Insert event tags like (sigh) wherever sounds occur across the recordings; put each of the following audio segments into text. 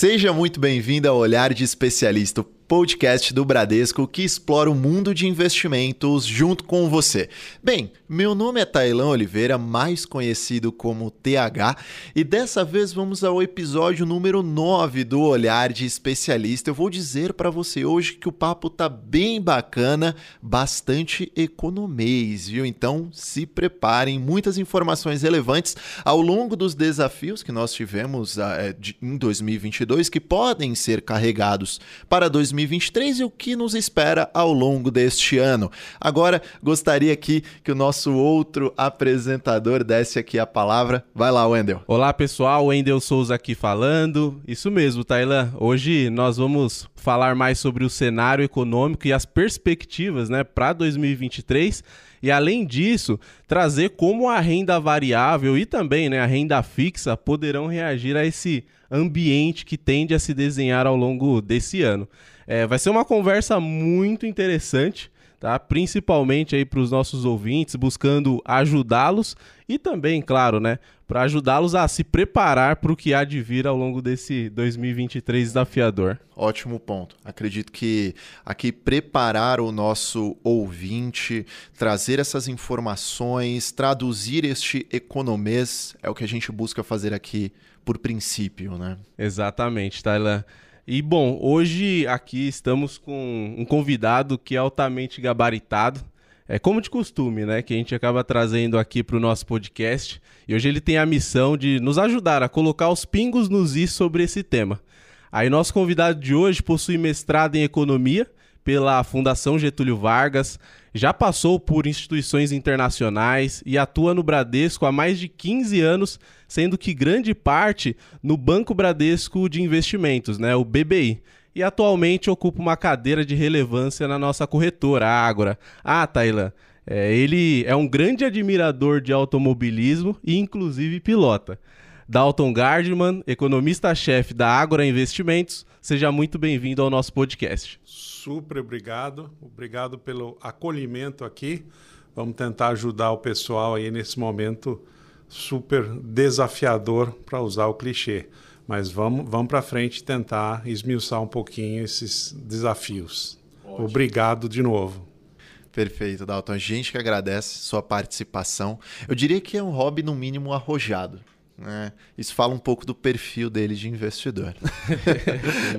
Seja muito bem-vindo ao Olhar de Especialista podcast do Bradesco que explora o mundo de investimentos junto com você. Bem, meu nome é Tailan Oliveira, mais conhecido como TH, e dessa vez vamos ao episódio número 9 do Olhar de Especialista. Eu vou dizer para você hoje que o papo tá bem bacana, bastante economês, viu? Então se preparem, muitas informações relevantes ao longo dos desafios que nós tivemos uh, de, em 2022 que podem ser carregados para 2023 2023 e o que nos espera ao longo deste ano. Agora, gostaria aqui que o nosso outro apresentador desse aqui a palavra. Vai lá, Wendel. Olá, pessoal. Wendel Souza aqui falando. Isso mesmo, Tailan. Hoje nós vamos falar mais sobre o cenário econômico e as perspectivas né, para 2023 e além disso, trazer como a renda variável e também né, a renda fixa poderão reagir a esse ambiente que tende a se desenhar ao longo desse ano. É, vai ser uma conversa muito interessante, tá? Principalmente aí para os nossos ouvintes, buscando ajudá-los e também, claro, né, para ajudá-los a se preparar para o que há de vir ao longo desse 2023 desafiador. Ótimo ponto. Acredito que aqui preparar o nosso ouvinte, trazer essas informações, traduzir este economês é o que a gente busca fazer aqui por princípio, né? Exatamente, Tailan. E bom, hoje aqui estamos com um convidado que é altamente gabaritado. É como de costume, né? Que a gente acaba trazendo aqui para o nosso podcast. E hoje ele tem a missão de nos ajudar a colocar os pingos nos is sobre esse tema. Aí, nosso convidado de hoje possui mestrado em economia pela Fundação Getúlio Vargas, já passou por instituições internacionais e atua no Bradesco há mais de 15 anos, sendo que grande parte no Banco Bradesco de Investimentos, né, o BBI. E atualmente ocupa uma cadeira de relevância na nossa corretora, a Ágora. Ah, Tailan, é, ele é um grande admirador de automobilismo e inclusive pilota. Dalton Gardman, economista-chefe da Ágora Investimentos, seja muito bem-vindo ao nosso podcast super obrigado. Obrigado pelo acolhimento aqui. Vamos tentar ajudar o pessoal aí nesse momento super desafiador, para usar o clichê. Mas vamos, vamos para frente tentar esmiuçar um pouquinho esses desafios. Ótimo. Obrigado de novo. Perfeito, Dalton. A gente que agradece sua participação. Eu diria que é um hobby, no mínimo, arrojado. Né? Isso fala um pouco do perfil dele de investidor. (laughs)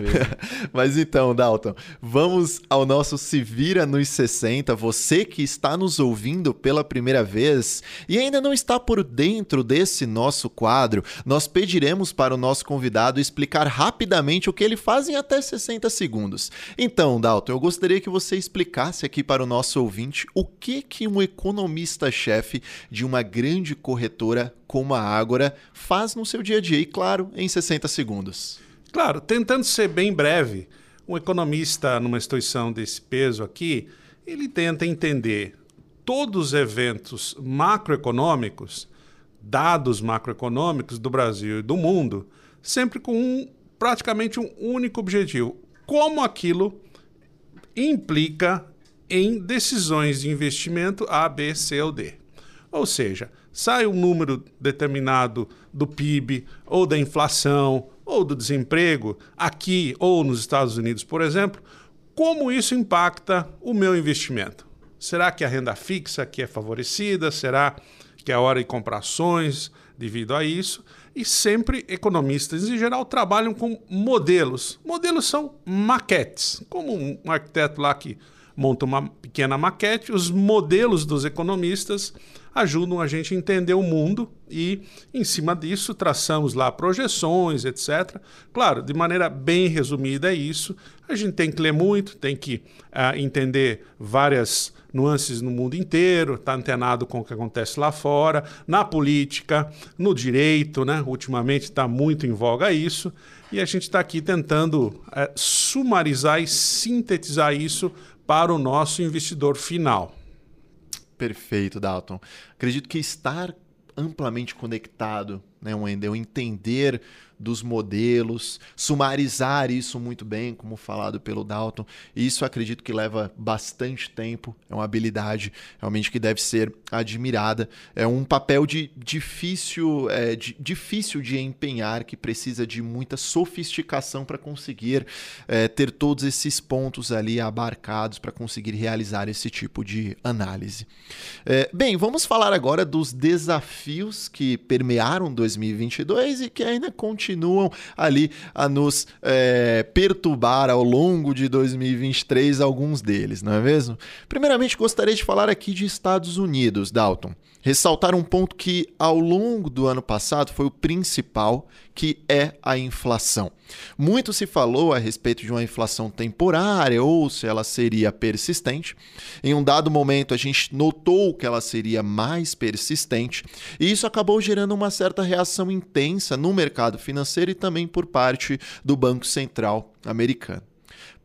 (laughs) Mas então, Dalton, vamos ao nosso Se Vira nos 60. Você que está nos ouvindo pela primeira vez e ainda não está por dentro desse nosso quadro, nós pediremos para o nosso convidado explicar rapidamente o que ele faz em até 60 segundos. Então, Dalton, eu gostaria que você explicasse aqui para o nosso ouvinte o que, que um economista-chefe de uma grande corretora como a Ágora faz no seu dia a dia e, claro, em 60 segundos. Claro, tentando ser bem breve, um economista numa instituição desse peso aqui, ele tenta entender todos os eventos macroeconômicos, dados macroeconômicos do Brasil e do mundo, sempre com um, praticamente um único objetivo: como aquilo implica em decisões de investimento A, B, C ou D. Ou seja, sai um número determinado do PIB, ou da inflação, ou do desemprego, aqui ou nos Estados Unidos, por exemplo, como isso impacta o meu investimento? Será que a renda fixa aqui é favorecida? Será que é hora de comprar ações devido a isso? E sempre economistas, em geral, trabalham com modelos. Modelos são maquetes, como um arquiteto lá que monta uma pequena maquete, os modelos dos economistas ajudam a gente a entender o mundo e, em cima disso, traçamos lá projeções, etc. Claro, de maneira bem resumida é isso. A gente tem que ler muito, tem que uh, entender várias nuances no mundo inteiro, estar tá antenado com o que acontece lá fora, na política, no direito, né? Ultimamente está muito em voga isso. E a gente está aqui tentando uh, sumarizar e sintetizar isso para o nosso investidor final. Perfeito, Dalton. Acredito que estar amplamente conectado, né, Wendel, entender dos modelos, sumarizar isso muito bem, como falado pelo Dalton. Isso acredito que leva bastante tempo, é uma habilidade realmente que deve ser admirada. É um papel de difícil, é, de, difícil de empenhar, que precisa de muita sofisticação para conseguir é, ter todos esses pontos ali abarcados para conseguir realizar esse tipo de análise. É, bem, vamos falar agora dos desafios que permearam 2022 e que ainda continuam ali a nos é, perturbar ao longo de 2023, alguns deles, não é mesmo? Primeiramente, gostaria de falar aqui de Estados Unidos, Dalton ressaltar um ponto que ao longo do ano passado foi o principal, que é a inflação. Muito se falou a respeito de uma inflação temporária ou se ela seria persistente. Em um dado momento, a gente notou que ela seria mais persistente, e isso acabou gerando uma certa reação intensa no mercado financeiro e também por parte do Banco Central americano.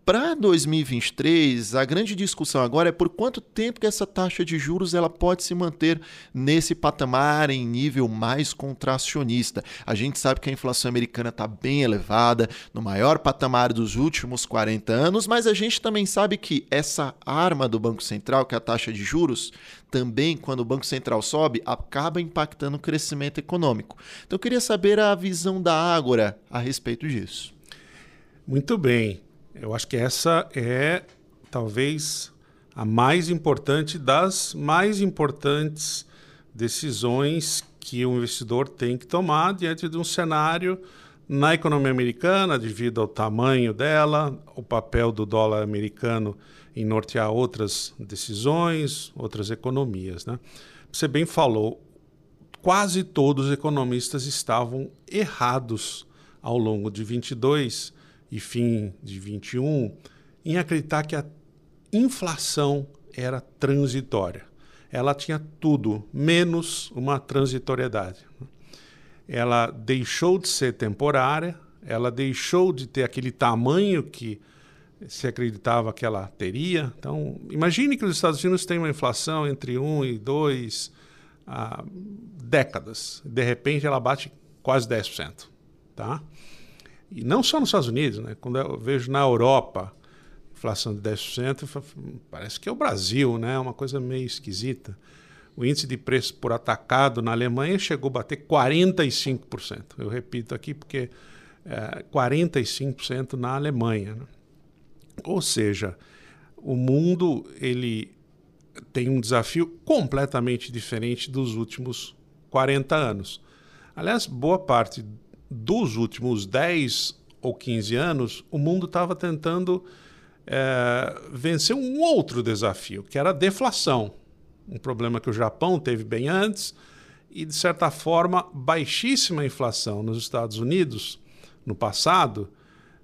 Para 2023, a grande discussão agora é por quanto tempo que essa taxa de juros ela pode se manter nesse patamar em nível mais contracionista. A gente sabe que a inflação americana está bem elevada, no maior patamar dos últimos 40 anos, mas a gente também sabe que essa arma do Banco Central, que é a taxa de juros, também, quando o Banco Central sobe, acaba impactando o crescimento econômico. Então eu queria saber a visão da Ágora a respeito disso. Muito bem. Eu acho que essa é talvez a mais importante das mais importantes decisões que o investidor tem que tomar diante de um cenário na economia americana, devido ao tamanho dela, o papel do dólar americano em nortear outras decisões, outras economias. Né? Você bem falou, quase todos os economistas estavam errados ao longo de 22 e fim de 21 em acreditar que a inflação era transitória. Ela tinha tudo menos uma transitoriedade. Ela deixou de ser temporária, ela deixou de ter aquele tamanho que se acreditava que ela teria. Então, imagine que os Estados Unidos têm uma inflação entre 1 e 2 há décadas. De repente, ela bate quase 10%. Tá? E não só nos Estados Unidos, né? quando eu vejo na Europa inflação de 10%, parece que é o Brasil, né? uma coisa meio esquisita. O índice de preço por atacado na Alemanha chegou a bater 45%. Eu repito aqui porque é 45% na Alemanha. Né? Ou seja, o mundo ele tem um desafio completamente diferente dos últimos 40 anos. Aliás, boa parte dos últimos 10 ou 15 anos, o mundo estava tentando é, vencer um outro desafio, que era a deflação. Um problema que o Japão teve bem antes, e, de certa forma, baixíssima inflação nos Estados Unidos no passado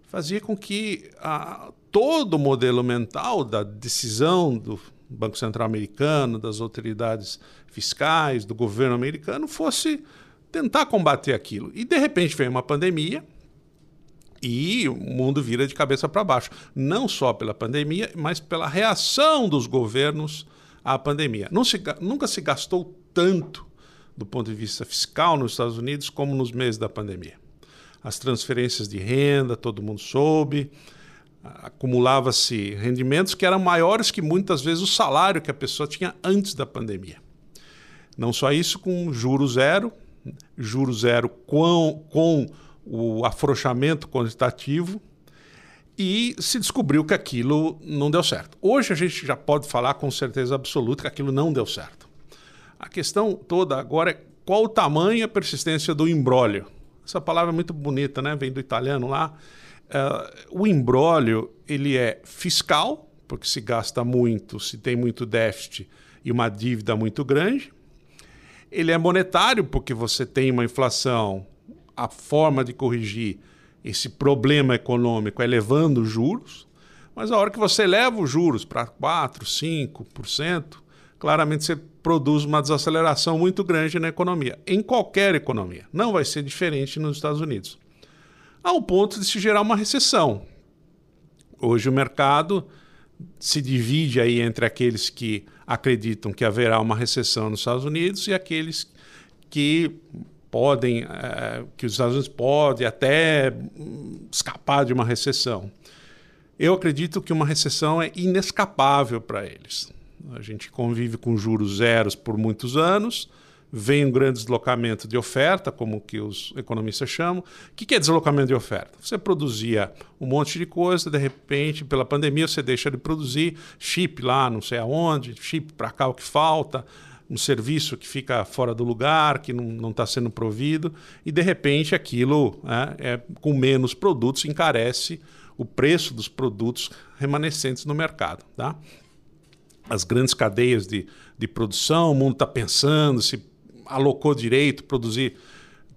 fazia com que a, todo o modelo mental da decisão do Banco Central americano, das autoridades fiscais, do governo americano fosse tentar combater aquilo. E de repente vem uma pandemia e o mundo vira de cabeça para baixo. Não só pela pandemia, mas pela reação dos governos à pandemia. Se, nunca se gastou tanto do ponto de vista fiscal nos Estados Unidos como nos meses da pandemia. As transferências de renda, todo mundo soube, acumulava-se rendimentos que eram maiores que muitas vezes o salário que a pessoa tinha antes da pandemia. Não só isso, com juro zero, juro zero com, com o afrouxamento quantitativo e se descobriu que aquilo não deu certo. Hoje a gente já pode falar com certeza absoluta que aquilo não deu certo. A questão toda agora é qual o tamanho e a persistência do embrólio. Essa palavra é muito bonita, né? Vem do italiano lá. Uh, o embrólio ele é fiscal, porque se gasta muito, se tem muito déficit e uma dívida muito grande. Ele é monetário porque você tem uma inflação, a forma de corrigir esse problema econômico é levando os juros, mas a hora que você leva os juros para 4, 5%, claramente você produz uma desaceleração muito grande na economia, em qualquer economia. Não vai ser diferente nos Estados Unidos. Ao ponto de se gerar uma recessão. Hoje o mercado se divide aí entre aqueles que acreditam que haverá uma recessão nos Estados Unidos e aqueles que podem, é, que os Estados Unidos podem até hum, escapar de uma recessão. Eu acredito que uma recessão é inescapável para eles. A gente convive com juros zeros por muitos anos, vem um grande deslocamento de oferta, como que os economistas chamam. O que é deslocamento de oferta? Você produzia um monte de coisa, de repente, pela pandemia, você deixa de produzir chip lá, não sei aonde, chip para cá o que falta, um serviço que fica fora do lugar, que não está sendo provido, e de repente aquilo né, é, com menos produtos encarece o preço dos produtos remanescentes no mercado. Tá? As grandes cadeias de, de produção, o mundo está pensando se alocou direito, produzir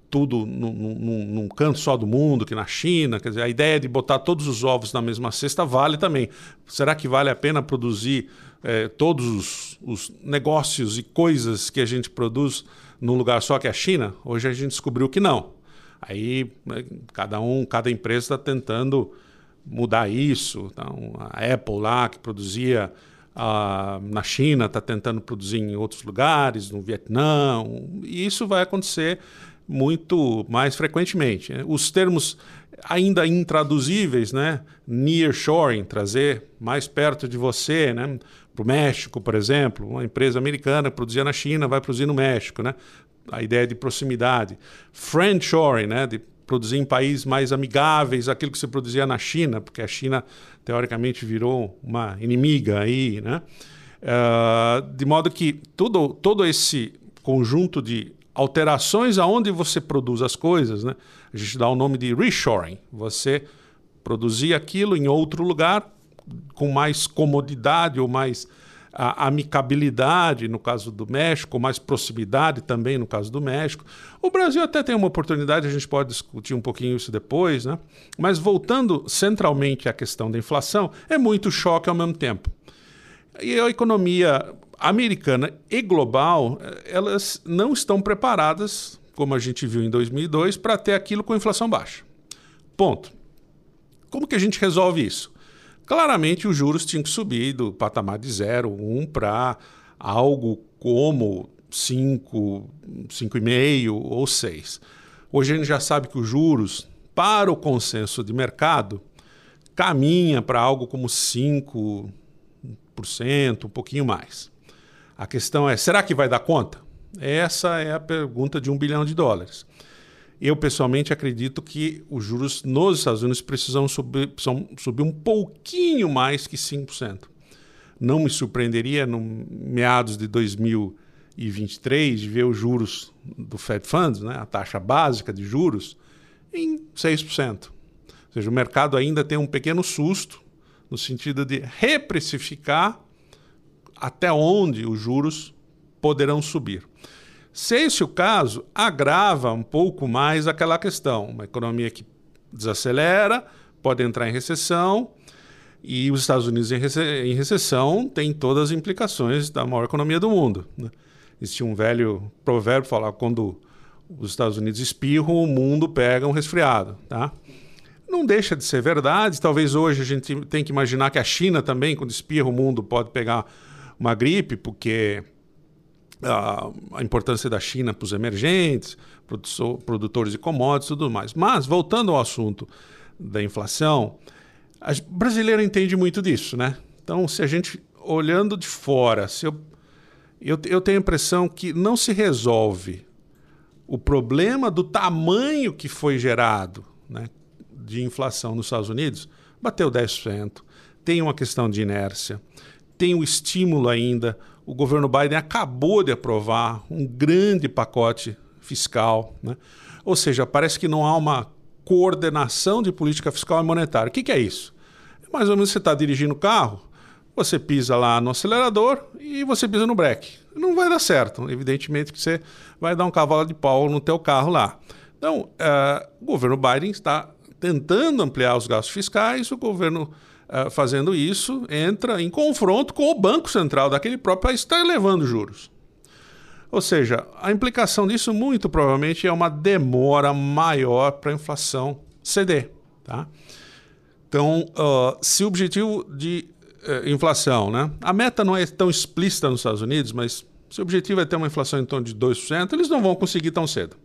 tudo num, num, num, canto só do mundo, que na China, quer dizer, a ideia de botar todos os ovos na mesma cesta vale também. Será que vale a pena produzir é, todos os, os, negócios e coisas que a gente produz num lugar só que é a China? Hoje a gente descobriu que não. Aí né, cada um, cada empresa está tentando mudar isso. Então, a Apple lá que produzia ah, na China, está tentando produzir em outros lugares, no Vietnã, e isso vai acontecer muito mais frequentemente. Né? Os termos ainda intraduzíveis, né? Nearshoring, trazer mais perto de você, né? Para o México, por exemplo, uma empresa americana produzia na China vai produzir no México, né? A ideia de proximidade. Friendshoring, né? De produzir em países mais amigáveis aquilo que se produzia na China, porque a China teoricamente virou uma inimiga aí, né? Uh, de modo que todo, todo esse conjunto de alterações aonde você produz as coisas, né? A gente dá o nome de reshoring. Você produzir aquilo em outro lugar com mais comodidade ou mais a amicabilidade no caso do México, mais proximidade também no caso do México. O Brasil até tem uma oportunidade, a gente pode discutir um pouquinho isso depois, né? mas voltando centralmente à questão da inflação, é muito choque ao mesmo tempo. E a economia americana e global, elas não estão preparadas, como a gente viu em 2002, para ter aquilo com inflação baixa. Ponto. Como que a gente resolve isso? Claramente, os juros tinham que subir do patamar de 0, 1 para algo como 5, 5,5 ou 6. Hoje a gente já sabe que os juros, para o consenso de mercado, caminha para algo como 5%, um pouquinho mais. A questão é, será que vai dar conta? Essa é a pergunta de um bilhão de dólares. Eu, pessoalmente, acredito que os juros nos Estados Unidos precisam subir, precisam subir um pouquinho mais que 5%. Não me surpreenderia, no meados de 2023, de ver os juros do Fed Funds, né, a taxa básica de juros, em 6%. Ou seja, o mercado ainda tem um pequeno susto no sentido de reprecificar até onde os juros poderão subir. Se esse é o caso, agrava um pouco mais aquela questão. Uma economia que desacelera, pode entrar em recessão, e os Estados Unidos em, rece em recessão tem todas as implicações da maior economia do mundo. Né? Existe um velho provérbio falar quando os Estados Unidos espirram, o mundo pega um resfriado. Tá? Não deixa de ser verdade. Talvez hoje a gente tenha que imaginar que a China também, quando espirra, o mundo pode pegar uma gripe, porque a, a importância da China para os emergentes, produtores de commodities e tudo mais. Mas, voltando ao assunto da inflação, a brasileira entende muito disso, né? Então, se a gente, olhando de fora, se eu, eu, eu tenho a impressão que não se resolve o problema do tamanho que foi gerado né, de inflação nos Estados Unidos, bateu 10%, tem uma questão de inércia, tem o estímulo ainda, o governo Biden acabou de aprovar um grande pacote fiscal. Né? Ou seja, parece que não há uma coordenação de política fiscal e monetária. O que, que é isso? É mais ou menos você está dirigindo o carro, você pisa lá no acelerador e você pisa no breque. Não vai dar certo. Evidentemente que você vai dar um cavalo de pau no teu carro lá. Então, uh, o governo Biden está tentando ampliar os gastos fiscais, o governo uh, fazendo isso, entra em confronto com o Banco Central daquele próprio país que está elevando juros. Ou seja, a implicação disso muito provavelmente é uma demora maior para a inflação ceder. Tá? Então, uh, se o objetivo de uh, inflação, né? a meta não é tão explícita nos Estados Unidos, mas se o objetivo é ter uma inflação em torno de 2%, eles não vão conseguir tão cedo.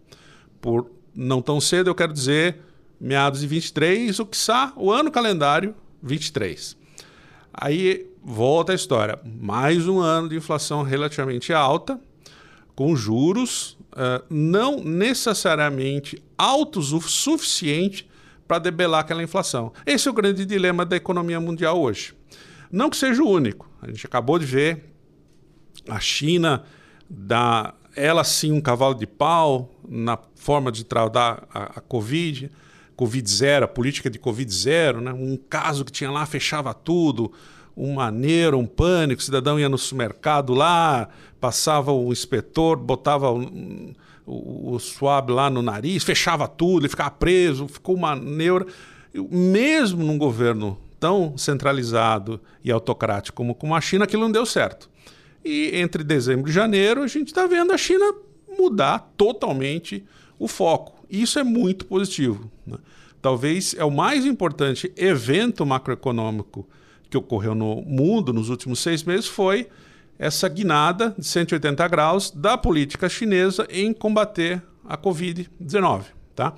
por não tão cedo, eu quero dizer meados de 23, o que está o ano calendário 23. Aí volta a história. Mais um ano de inflação relativamente alta, com juros uh, não necessariamente altos o suficiente para debelar aquela inflação. Esse é o grande dilema da economia mundial hoje. Não que seja o único. A gente acabou de ver a China dar ela sim um cavalo de pau na forma de tratar a, a Covid. Covid zero, a política de Covid zero, né? um caso que tinha lá, fechava tudo, um maneiro, um pânico, o cidadão ia no supermercado lá, passava o inspetor, botava o, o, o lá no nariz, fechava tudo, ele ficava preso, ficou uma neura. Mesmo num governo tão centralizado e autocrático como, como a China, aquilo não deu certo. E entre dezembro e janeiro, a gente está vendo a China mudar totalmente o foco. Isso é muito positivo. Né? Talvez é o mais importante evento macroeconômico que ocorreu no mundo nos últimos seis meses foi essa guinada de 180 graus da política chinesa em combater a Covid-19. Tá?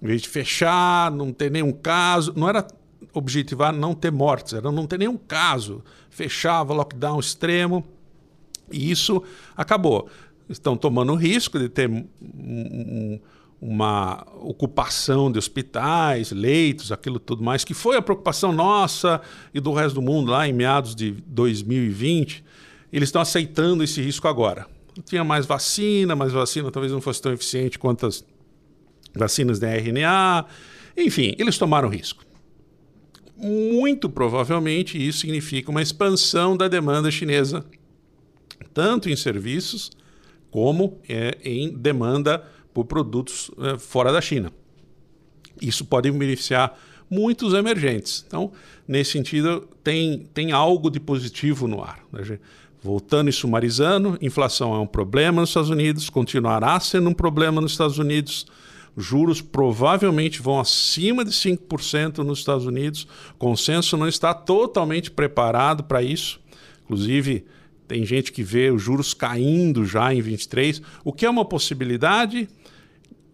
Em vez de fechar, não ter nenhum caso, não era objetivar não ter mortes, era não ter nenhum caso. Fechava, lockdown extremo, e isso acabou. Estão tomando o risco de ter um, um, uma ocupação de hospitais, leitos, aquilo tudo mais, que foi a preocupação nossa e do resto do mundo lá em meados de 2020. Eles estão aceitando esse risco agora. Tinha mais vacina, mas vacina talvez não fosse tão eficiente quanto as vacinas da RNA. Enfim, eles tomaram risco. Muito provavelmente isso significa uma expansão da demanda chinesa, tanto em serviços como é, em demanda por produtos é, fora da China. Isso pode beneficiar muitos emergentes. Então, nesse sentido, tem, tem algo de positivo no ar. Né? Voltando e sumarizando, inflação é um problema nos Estados Unidos, continuará sendo um problema nos Estados Unidos. Juros provavelmente vão acima de 5% nos Estados Unidos. Consenso não está totalmente preparado para isso. Inclusive, tem gente que vê os juros caindo já em 23, o que é uma possibilidade,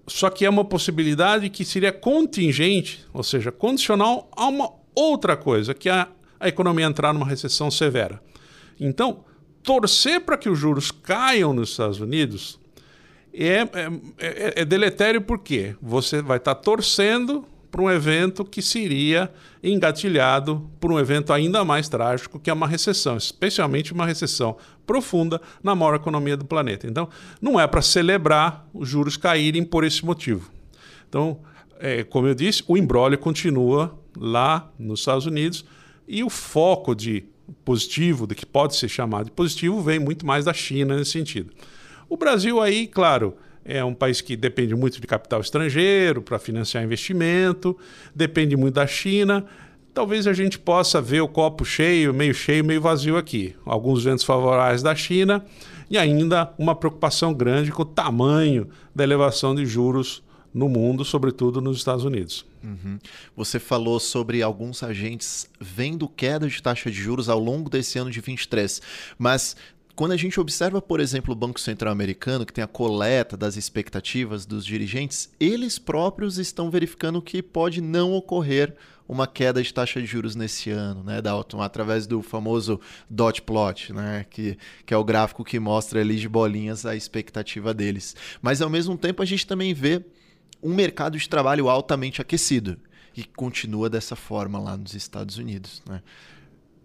só que é uma possibilidade que seria contingente, ou seja, condicional a uma outra coisa, que é a, a economia entrar numa recessão severa. Então, torcer para que os juros caiam nos Estados Unidos é, é, é, é deletério porque você vai estar tá torcendo para um evento que seria engatilhado por um evento ainda mais trágico, que é uma recessão, especialmente uma recessão profunda na maior economia do planeta. Então, não é para celebrar os juros caírem por esse motivo. Então, é, como eu disse, o embrólio continua lá nos Estados Unidos e o foco de positivo, do que pode ser chamado de positivo, vem muito mais da China nesse sentido. O Brasil aí, claro, é um país que depende muito de capital estrangeiro para financiar investimento, depende muito da China. Talvez a gente possa ver o copo cheio, meio cheio, meio vazio aqui. Alguns ventos favoráveis da China e ainda uma preocupação grande com o tamanho da elevação de juros no mundo, sobretudo nos Estados Unidos. Uhum. Você falou sobre alguns agentes vendo queda de taxa de juros ao longo desse ano de 23, mas quando a gente observa, por exemplo, o Banco Central Americano, que tem a coleta das expectativas dos dirigentes, eles próprios estão verificando que pode não ocorrer uma queda de taxa de juros nesse ano, né, Dalton, através do famoso dot plot, né, que, que é o gráfico que mostra ali de bolinhas a expectativa deles. Mas ao mesmo tempo a gente também vê um mercado de trabalho altamente aquecido e continua dessa forma lá nos Estados Unidos, né?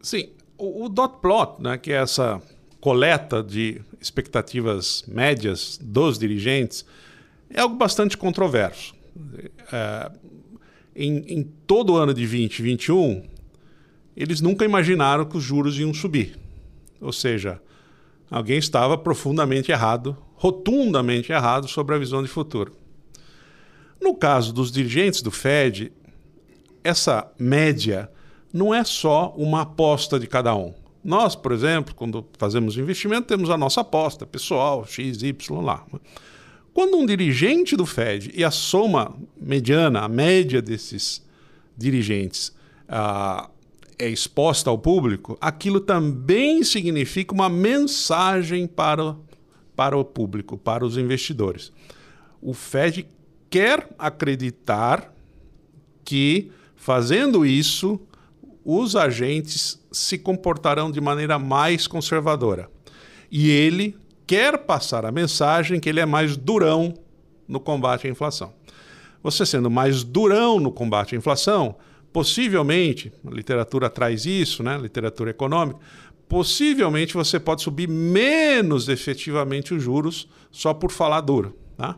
Sim, o, o dot plot, né, que é essa coleta de expectativas médias dos dirigentes é algo bastante controverso. É, em, em, todo o ano de 2021, eles nunca imaginaram que os juros iam subir. Ou seja, alguém estava profundamente errado, rotundamente errado sobre a visão de futuro. No caso dos dirigentes do Fed, essa média não é só uma aposta de cada um. Nós, por exemplo, quando fazemos investimento, temos a nossa aposta pessoal, X, Y lá. Quando um dirigente do Fed e a soma mediana, a média desses dirigentes, ah, é exposta ao público, aquilo também significa uma mensagem para, para o público, para os investidores. O Fed quer acreditar que fazendo isso os agentes se comportarão de maneira mais conservadora. E ele quer passar a mensagem que ele é mais durão no combate à inflação. Você sendo mais durão no combate à inflação, possivelmente, a literatura traz isso, né? literatura econômica, possivelmente você pode subir menos efetivamente os juros só por falar duro. Tá?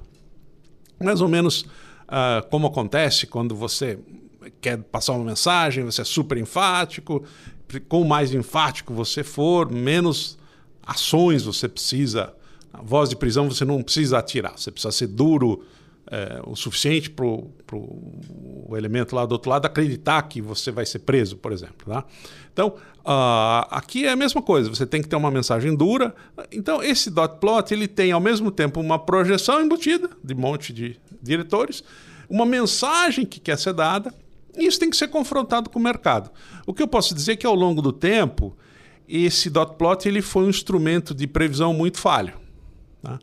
Mais ou menos uh, como acontece quando você quer passar uma mensagem, você é super enfático, com mais enfático você for, menos ações você precisa. Voz de prisão você não precisa atirar, você precisa ser duro é, o suficiente para o elemento lá do outro lado acreditar que você vai ser preso, por exemplo. Tá? Então, uh, aqui é a mesma coisa, você tem que ter uma mensagem dura. Então, esse dot plot ele tem ao mesmo tempo uma projeção embutida de um monte de diretores, uma mensagem que quer ser dada, isso tem que ser confrontado com o mercado. O que eu posso dizer é que ao longo do tempo, esse dot plot ele foi um instrumento de previsão muito falho. Tá?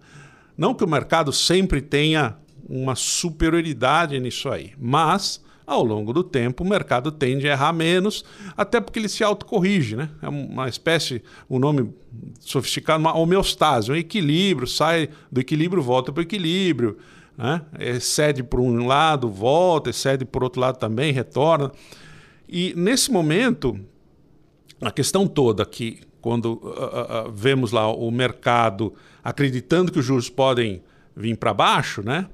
Não que o mercado sempre tenha uma superioridade nisso aí. Mas, ao longo do tempo, o mercado tende a errar menos, até porque ele se autocorrige, né? É uma espécie, o um nome sofisticado, uma homeostase, um equilíbrio, sai do equilíbrio, volta para o equilíbrio, né? excede por um lado, volta, excede por outro lado também, retorna. E nesse momento, a questão toda que quando uh, uh, vemos lá o mercado acreditando que os juros podem vir para baixo, né?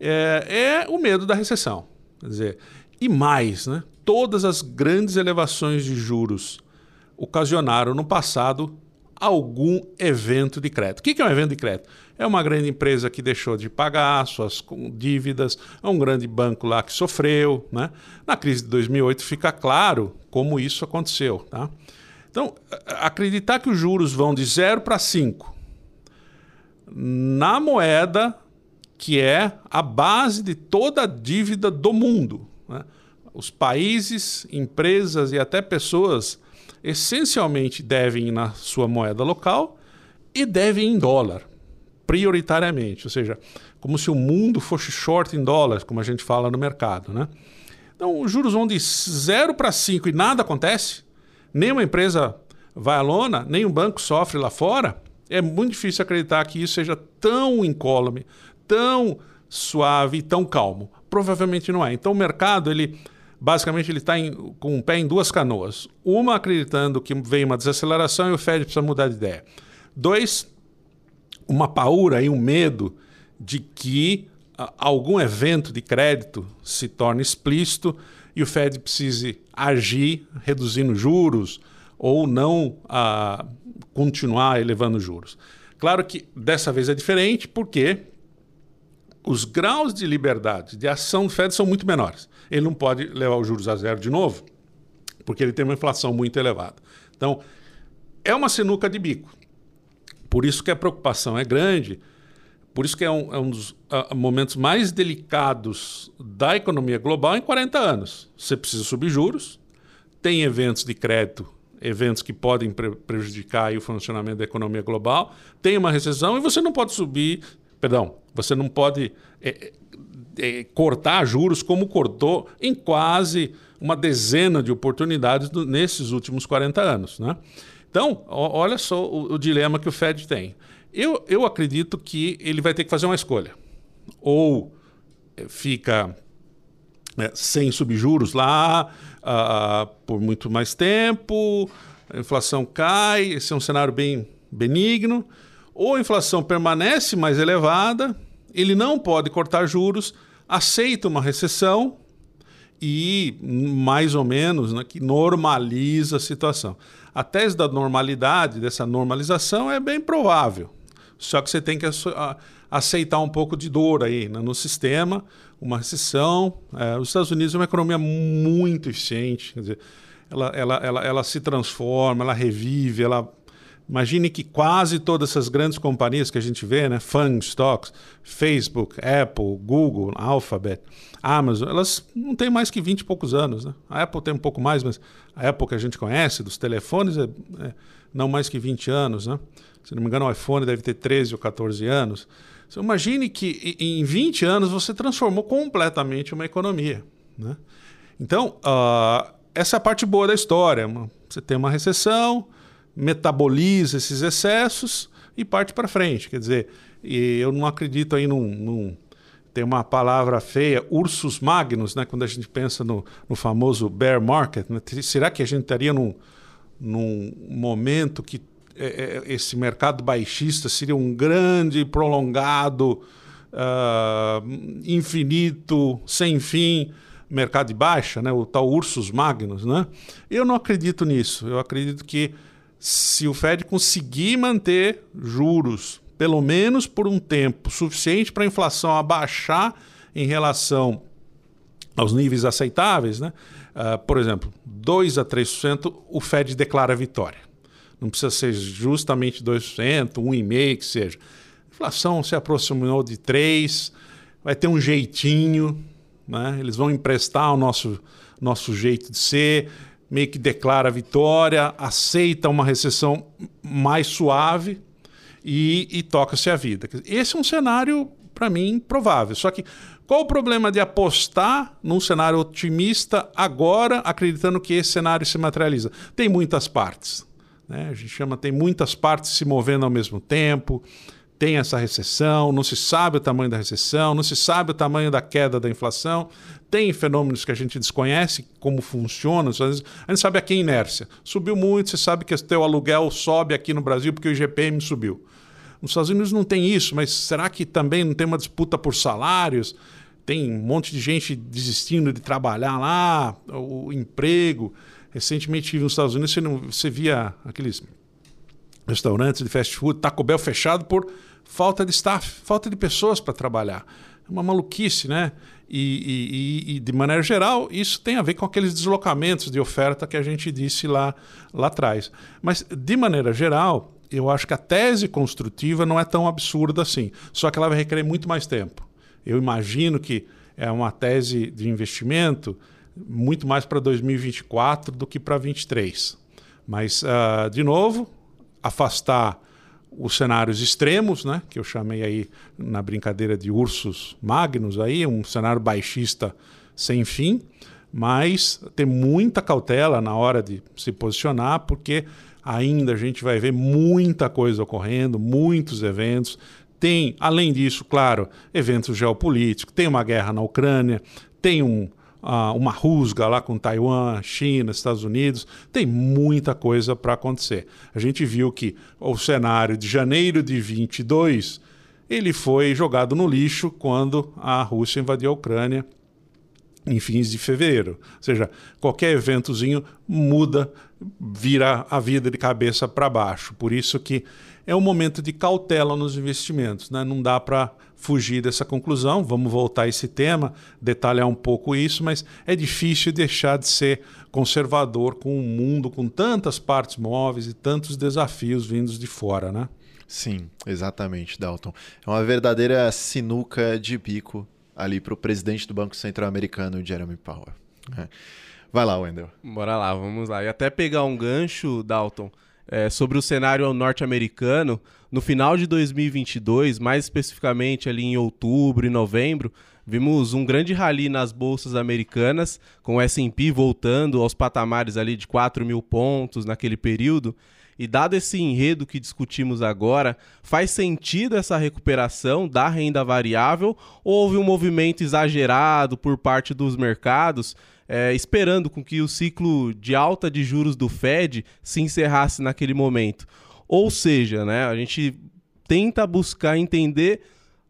é, é o medo da recessão. Quer dizer, e mais, né? todas as grandes elevações de juros ocasionaram no passado algum evento de crédito. O que é um evento de crédito? É uma grande empresa que deixou de pagar suas dívidas, é um grande banco lá que sofreu. Né? Na crise de 2008 fica claro como isso aconteceu. Tá? Então, acreditar que os juros vão de 0 para 5 na moeda que é a base de toda a dívida do mundo. Né? Os países, empresas e até pessoas essencialmente devem na sua moeda local e devem em dólar, prioritariamente. Ou seja, como se o mundo fosse short em dólares, como a gente fala no mercado. Né? Então, os juros vão de 0 para 5 e nada acontece, nenhuma empresa vai à lona, nem um banco sofre lá fora. É muito difícil acreditar que isso seja tão incólume, tão suave e tão calmo? Provavelmente não é. Então o mercado, ele basicamente ele está com um pé em duas canoas. Uma acreditando que vem uma desaceleração e o Fed precisa mudar de ideia. Dois, uma paura e um medo de que uh, algum evento de crédito se torne explícito e o Fed precise agir reduzindo juros ou não uh, continuar elevando juros. Claro que dessa vez é diferente, porque os graus de liberdade de ação do Fed são muito menores. Ele não pode levar os juros a zero de novo, porque ele tem uma inflação muito elevada. Então, é uma sinuca de bico. Por isso que a preocupação é grande, por isso que é um, é um dos uh, momentos mais delicados da economia global em 40 anos. Você precisa subir juros, tem eventos de crédito, eventos que podem pre prejudicar o funcionamento da economia global, tem uma recessão e você não pode subir Perdão, você não pode é, é, cortar juros como cortou em quase uma dezena de oportunidades do, nesses últimos 40 anos. Né? Então, olha só o, o, dilema que o Fed tem. Eu, eu acredito que ele vai ter que fazer uma escolha. Ou é, fica é, sem subjuros lá uh, por muito mais tempo, a inflação cai, esse é um cenário bem benigno ou a inflação permanece mais elevada, ele não pode cortar juros, aceita uma recessão e mais ou menos né, que normaliza a situação. A tese da normalidade, dessa normalização, é bem provável. Só que você tem que aceitar um pouco de dor aí né, no sistema, uma recessão. É, os Estados Unidos é uma economia muito eficiente, quer dizer, ela, ela, ela, ela se transforma, ela revive, ela Imagine que quase todas essas grandes companhias que a gente vê, né, FANG Stocks, Facebook, Apple, Google, Alphabet, Amazon, elas não têm mais que 20 e poucos anos. Né? A Apple tem um pouco mais, mas a Apple que a gente conhece, dos telefones, é, é não mais que 20 anos. Né? Se não me engano, o iPhone deve ter 13 ou 14 anos. Você imagine que em 20 anos você transformou completamente uma economia. Né? Então, uh, essa é a parte boa da história. Você tem uma recessão, metaboliza esses excessos e parte para frente. Quer dizer, eu não acredito aí num, num, Tem uma palavra feia, ursus magnus, né? quando a gente pensa no, no famoso bear market. Né? Será que a gente estaria num, num momento que é, é, esse mercado baixista seria um grande, prolongado, uh, infinito, sem fim mercado de baixa, né? o tal Ursus Magnus? Né? Eu não acredito nisso. Eu acredito que se o Fed conseguir manter juros, pelo menos por um tempo suficiente para a inflação abaixar em relação aos níveis aceitáveis, né? Uh, por exemplo, 2 a 3%, o Fed declara vitória. Não precisa ser justamente 2%, 1,5% que seja. A inflação se aproximou de 3%, vai ter um jeitinho, né? eles vão emprestar o nosso, nosso jeito de ser, meio que declara a vitória, aceita uma recessão mais suave e, e toca-se a vida. Esse é um cenário, para mim, provável. Só que qual o problema de apostar num cenário otimista agora, acreditando que esse cenário se materializa? Tem muitas partes. Né? A gente chama, tem muitas partes se movendo ao mesmo tempo tem essa recessão, não se sabe o tamanho da recessão, não se sabe o tamanho da queda da inflação, tem fenômenos que a gente desconhece como funcionam, a gente sabe aqui a inércia. Subiu muito, você sabe que o teu aluguel sobe aqui no Brasil porque o IGPM subiu. Nos Estados Unidos não tem isso, mas será que também não tem uma disputa por salários? Tem um monte de gente desistindo de trabalhar lá, o emprego. Recentemente estive nos Estados Unidos, você, não, você via aqueles restaurantes de fast food, Taco Bell fechado por falta de staff, falta de pessoas para trabalhar. É uma maluquice, né? E, e, e, de maneira geral, isso tem a ver com aqueles deslocamentos de oferta que a gente disse lá, lá atrás. Mas, de maneira geral, eu acho que a tese construtiva não é tão absurda assim. Só que ela vai requerer muito mais tempo. Eu imagino que é uma tese de investimento muito mais para 2024 do que para 2023. Mas, uh, de novo, afastar os cenários extremos, né, que eu chamei aí na brincadeira de ursos magnos, aí, um cenário baixista sem fim, mas ter muita cautela na hora de se posicionar, porque ainda a gente vai ver muita coisa ocorrendo, muitos eventos. Tem, além disso, claro, eventos geopolíticos, tem uma guerra na Ucrânia, tem um, uma rusga lá com Taiwan, China, Estados Unidos. Tem muita coisa para acontecer. A gente viu que o cenário de janeiro de 22 ele foi jogado no lixo quando a Rússia invadiu a Ucrânia em fins de fevereiro. Ou seja, qualquer eventozinho muda, vira a vida de cabeça para baixo. Por isso que é um momento de cautela nos investimentos. Né? Não dá para fugir dessa conclusão. Vamos voltar a esse tema, detalhar um pouco isso, mas é difícil deixar de ser conservador com um mundo com tantas partes móveis e tantos desafios vindos de fora, né? Sim, exatamente, Dalton. É uma verdadeira sinuca de bico ali para o presidente do Banco Central Americano, Jeremy Powell. É. Vai lá, Wendel. Bora lá, vamos lá. E até pegar um gancho, Dalton, é, sobre o cenário norte-americano, no final de 2022, mais especificamente ali em outubro e novembro, vimos um grande rally nas bolsas americanas, com o S&P voltando aos patamares ali de 4 mil pontos naquele período. E dado esse enredo que discutimos agora, faz sentido essa recuperação da renda variável ou houve um movimento exagerado por parte dos mercados, é, esperando com que o ciclo de alta de juros do Fed se encerrasse naquele momento? Ou seja, né, a gente tenta buscar entender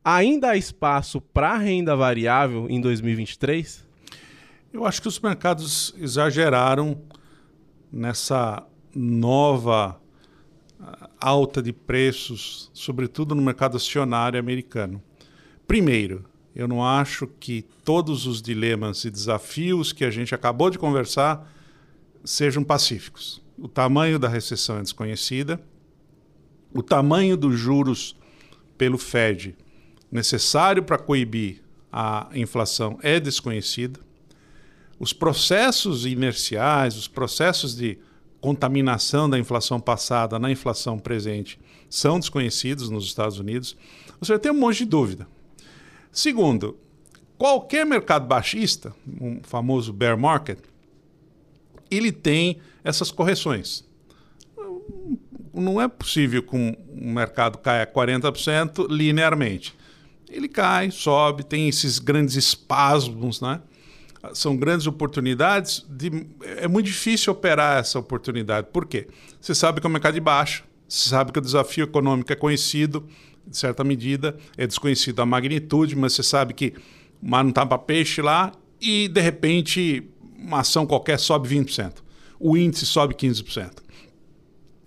ainda há espaço para renda variável em 2023? Eu acho que os mercados exageraram nessa nova ah, alta de preços, sobretudo no mercado acionário americano. Primeiro, eu não acho que todos os dilemas e desafios que a gente acabou de conversar sejam pacíficos. O tamanho da recessão é desconhecida, o tamanho dos juros pelo Fed necessário para coibir a inflação é desconhecido. Os processos inerciais, os processos de contaminação da inflação passada na inflação presente são desconhecidos nos Estados Unidos. Você tem um monte de dúvida. Segundo, qualquer mercado baixista, um famoso bear market, ele tem essas correções. Não é possível que um mercado caia 40% linearmente. Ele cai, sobe, tem esses grandes espasmos, né? São grandes oportunidades. De... É muito difícil operar essa oportunidade. Por quê? Você sabe que é um mercado de baixa, você sabe que o desafio econômico é conhecido, de certa medida, é desconhecido a magnitude, mas você sabe que o mar não está para peixe lá e, de repente, uma ação qualquer sobe 20%. O índice sobe 15%.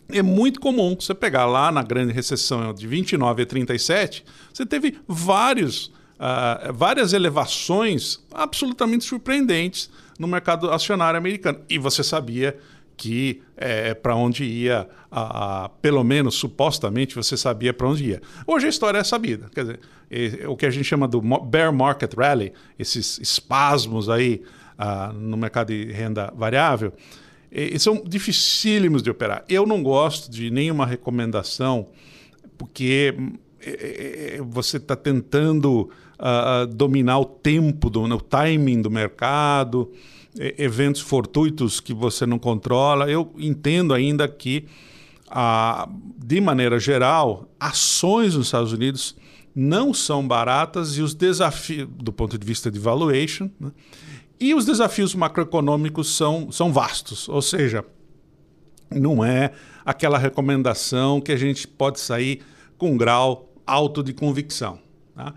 É muito comum você pegar lá na grande recessão de 29 a 37, você teve vários, uh, várias elevações absolutamente surpreendentes no mercado acionário americano. E você sabia que é, para onde ia, a, a, pelo menos supostamente você sabia para onde ia. Hoje a história é sabida. Quer dizer, é, o que a gente chama do bear market rally, esses espasmos aí uh, no mercado de renda variável, e, são dificílimos de operar. Eu não gosto de nenhuma recomendação, porque é, você está tentando uh, dominar o tempo, do, o timing do mercado eventos fortuitos que você não controla. Eu entendo ainda que, ah, de maneira geral, ações nos Estados Unidos não são baratas e os desafios, do ponto de vista de valuation, né? E os desafios macroeconômicos são, são vastos. Ou seja, não é aquela recomendação que a gente pode sair com um grau alto de convicção. Tá?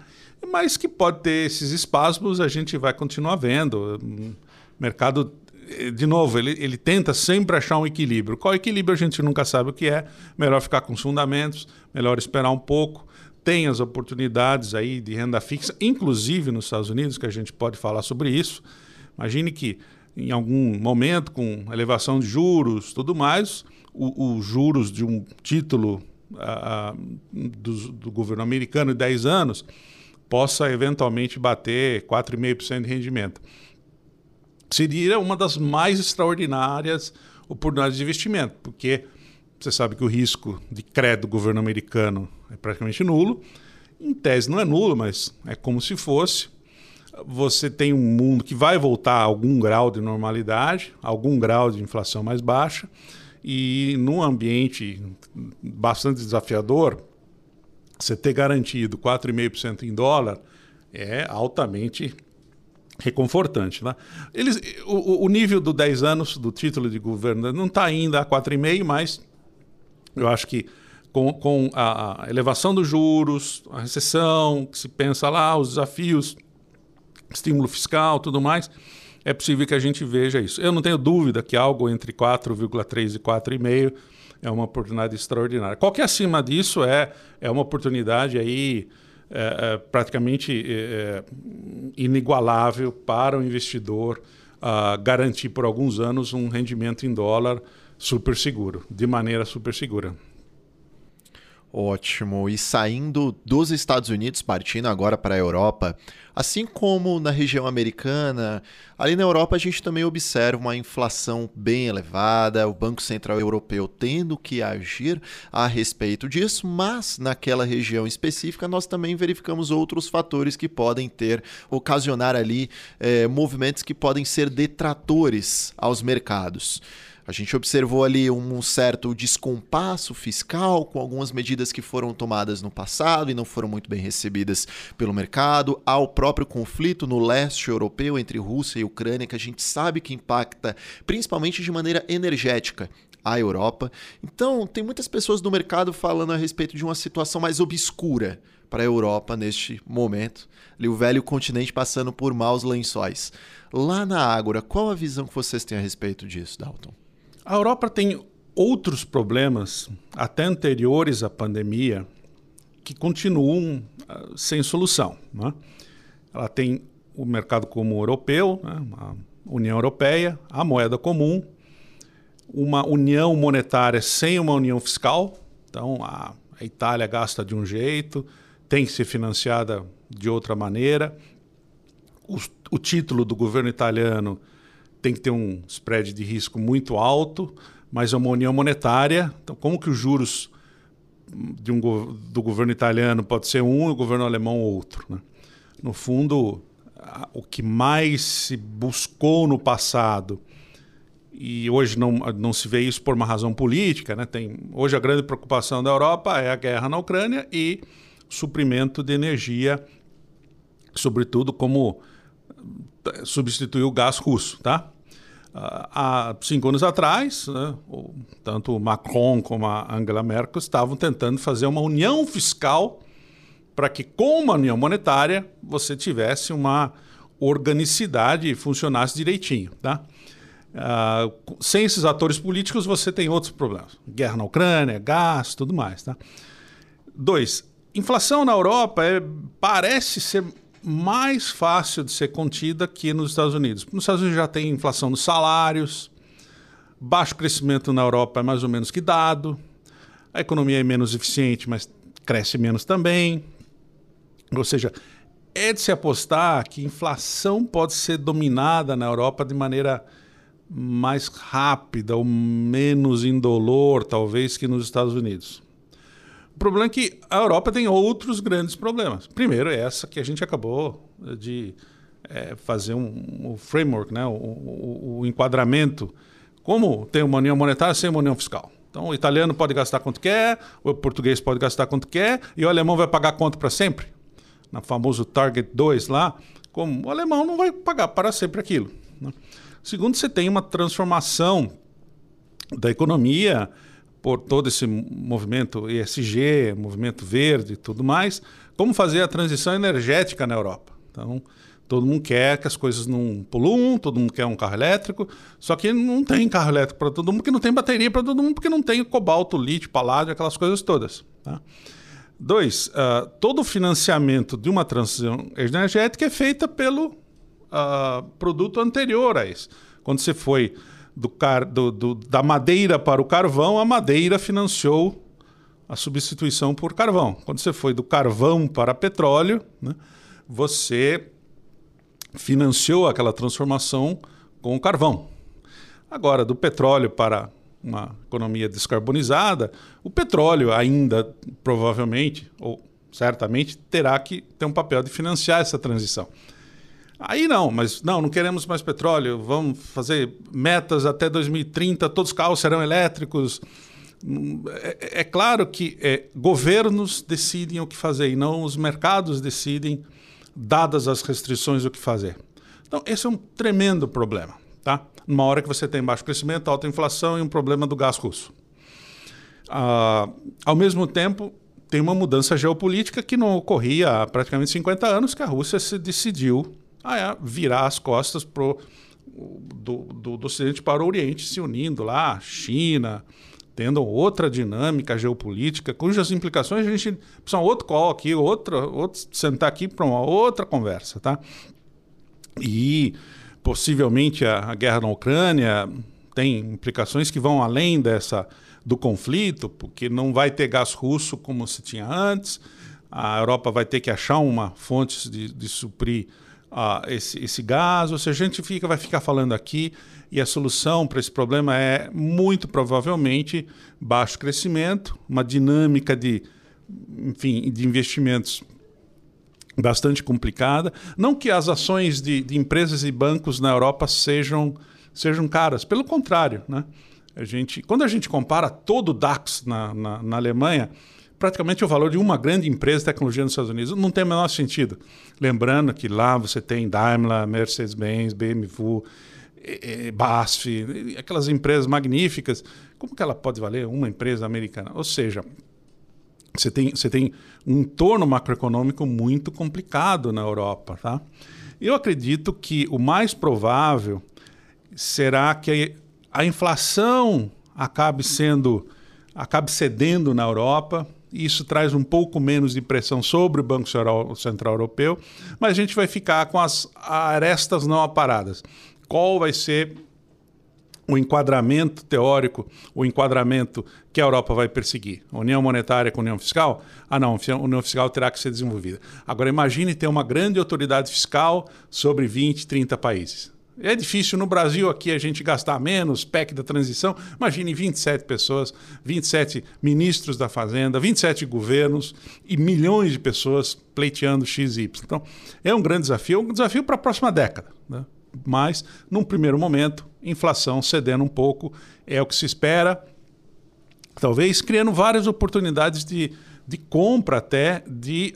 Mas que pode ter esses espasmos, a gente vai continuar vendo mercado, eh, de novo, ele, ele tenta sempre achar um equilíbrio. Qual equilíbrio a gente nunca sabe o que é. Melhor ficar com os fundamentos, melhor esperar um pouco. Tem as oportunidades aí de renda fixa, inclusive nos Estados Unidos, que a gente pode falar sobre isso. Imagine que em algum momento, com elevação de juros, tudo mais, os juros de um título do, do, governo americano de 10 anos possa eventualmente bater 4,5% de rendimento seria uma das mais extraordinárias oportunidades de investimento, porque você sabe que o risco de crédito do governo americano é praticamente nulo. Em tese não é nulo, mas é como se fosse. Você tem um mundo que vai voltar a algum grau de normalidade, algum grau de inflação mais baixa, e num ambiente bastante desafiador, você ter garantido 4,5% em dólar é altamente reconfortante. Né? Eles, o, o, nível do 10 anos do título de governo não está ainda a 4,5, mas eu acho que com, com a, elevação dos juros, a recessão, que se pensa lá, os desafios, estímulo fiscal, tudo mais, é possível que a gente veja isso. Eu não tenho dúvida que algo entre 4,3 e 4,5 é uma oportunidade extraordinária. Qualquer acima disso é, é uma oportunidade aí é, é, praticamente é, é, inigualável para o investidor uh, garantir por alguns anos um rendimento em dólar super seguro, de maneira super segura. Ótimo. E saindo dos Estados Unidos, partindo agora para a Europa, assim como na região americana, ali na Europa a gente também observa uma inflação bem elevada, o Banco Central Europeu tendo que agir a respeito disso, mas naquela região específica nós também verificamos outros fatores que podem ter, ocasionar ali eh, movimentos que podem ser detratores aos mercados. A gente observou ali um certo descompasso fiscal com algumas medidas que foram tomadas no passado e não foram muito bem recebidas pelo mercado. Há o próprio conflito no leste europeu entre Rússia e Ucrânia, que a gente sabe que impacta principalmente de maneira energética a Europa. Então, tem muitas pessoas no mercado falando a respeito de uma situação mais obscura para a Europa neste momento. Ali o velho continente passando por maus lençóis. Lá na Ágora, qual a visão que vocês têm a respeito disso, Dalton? A Europa tem outros problemas, até anteriores à pandemia, que continuam uh, sem solução. Né? Ela tem o mercado comum europeu, né? a União Europeia, a moeda comum, uma união monetária sem uma união fiscal. Então, a, a Itália gasta de um jeito, tem que ser financiada de outra maneira. O, o título do governo italiano tem que ter um spread de risco muito alto, mas é uma união monetária. Então, como que os juros de um, do governo italiano pode ser um e o governo alemão outro? Né? No fundo, o que mais se buscou no passado e hoje não, não se vê isso por uma razão política, né? Tem, hoje a grande preocupação da Europa é a guerra na Ucrânia e suprimento de energia, sobretudo como eh, substituir o gás russo, tá? Ah, há cinco anos atrás, né, tanto Macron como a Angela Merkel estavam tentando fazer uma união fiscal para que, com uma união monetária, você tivesse uma organicidade e funcionasse direitinho. Tá? Uh, sem esses atores políticos, você tem outros problemas. Guerra na Ucrânia, gás, tudo mais. Tá? Dois, inflação na Europa é, parece ser mais fácil de ser contida que nos Estados Unidos. Nos Estados Unidos já tem inflação nos salários, baixo crescimento na Europa é mais ou menos que dado, a economia é menos eficiente, mas cresce menos também. Ou seja, é de se apostar que inflação pode ser dominada na Europa de maneira mais rápida ou menos indolor, talvez, que nos Estados Unidos. O problema é que a Europa tem outros grandes problemas. Primeiro, é essa que a gente acabou de é, fazer um, um, framework, né? O, o, o, enquadramento. Como tem uma união monetária sem uma união fiscal. Então, o italiano pode gastar quanto quer, o português pode gastar quanto quer, e o alemão vai pagar quanto para sempre? Na famoso Target 2 lá, como o alemão não vai pagar para sempre aquilo. Né? Segundo, você tem uma transformação da economia por todo esse movimento ESG, movimento verde e tudo mais, como fazer a transição energética na Europa. Então, todo mundo quer que as coisas não poluam, todo mundo quer um carro elétrico, só que não tem carro elétrico para todo mundo, porque não tem bateria para todo mundo, porque não tem cobalto, lítio, paládio, aquelas coisas todas. Tá? Dois, uh, todo o financiamento de uma transição energética é feita pelo uh, produto anterior a isso. Quando você foi do car do, do, da madeira para o carvão, a madeira financiou a substituição por carvão. Quando você foi do carvão para petróleo, né, você financiou aquela transformação com o carvão. Agora, do petróleo para uma economia descarbonizada, o petróleo ainda provavelmente, ou certamente, terá que ter um papel de financiar essa transição. Aí não, mas não, não queremos mais petróleo, vamos fazer metas até 2030, todos os carros serão elétricos. É, é claro que é, governos decidem o que fazer e não os mercados decidem, dadas as restrições, o que fazer. Então, esse é um tremendo problema, tá? Numa hora que você tem baixo crescimento, alta inflação e um problema do gás russo. Ah, ao mesmo tempo, tem uma mudança geopolítica que não ocorria há praticamente 50 anos, que a Rússia se decidiu a virar as costas pro, do, do, do Ocidente para o Oriente, se unindo lá, China, tendo outra dinâmica geopolítica, cujas implicações a gente precisa um outro call aqui, outra, outro, sentar aqui para uma outra conversa, tá? E possivelmente a, a, guerra na Ucrânia tem implicações que vão além dessa do conflito, porque não vai ter gás russo como se tinha antes, a Europa vai ter que achar uma fonte de, de suprir uh, esse, esse gás, ou seja, a gente fica, vai ficar falando aqui e a solução para esse problema é muito provavelmente baixo crescimento, uma dinâmica de, enfim, de investimentos bastante complicada. Não que as ações de, de empresas e bancos na Europa sejam, sejam caras, pelo contrário, né? A gente, quando a gente compara todo o DAX na, na, na Alemanha, praticamente o valor de uma grande empresa de tecnologia nos Estados Unidos. Não tem o menor sentido. Lembrando que lá você tem Daimler, Mercedes-Benz, BMW, BASF, aquelas empresas magníficas. Como que ela pode valer uma empresa americana? Ou seja, você tem, você tem um entorno macroeconômico muito complicado na Europa. Tá? Eu acredito que o mais provável será que a inflação acabe sendo acabe cedendo na Europa isso traz um pouco menos de pressão sobre o Banco Central Europeu, mas a gente vai ficar com as arestas não aparadas. Qual vai ser o enquadramento teórico, o enquadramento que a Europa vai perseguir? União monetária com união fiscal? Ah, não, a união fiscal terá que ser desenvolvida. Agora, imagine ter uma grande autoridade fiscal sobre 20, 30 países. É difícil no Brasil aqui a gente gastar menos, PEC da transição. Imagine 27 pessoas, 27 ministros da Fazenda, 27 governos e milhões de pessoas pleiteando XY. Então, é um grande desafio, um desafio para a próxima década. Né? Mas, num primeiro momento, inflação cedendo um pouco é o que se espera, talvez criando várias oportunidades de, de compra até de,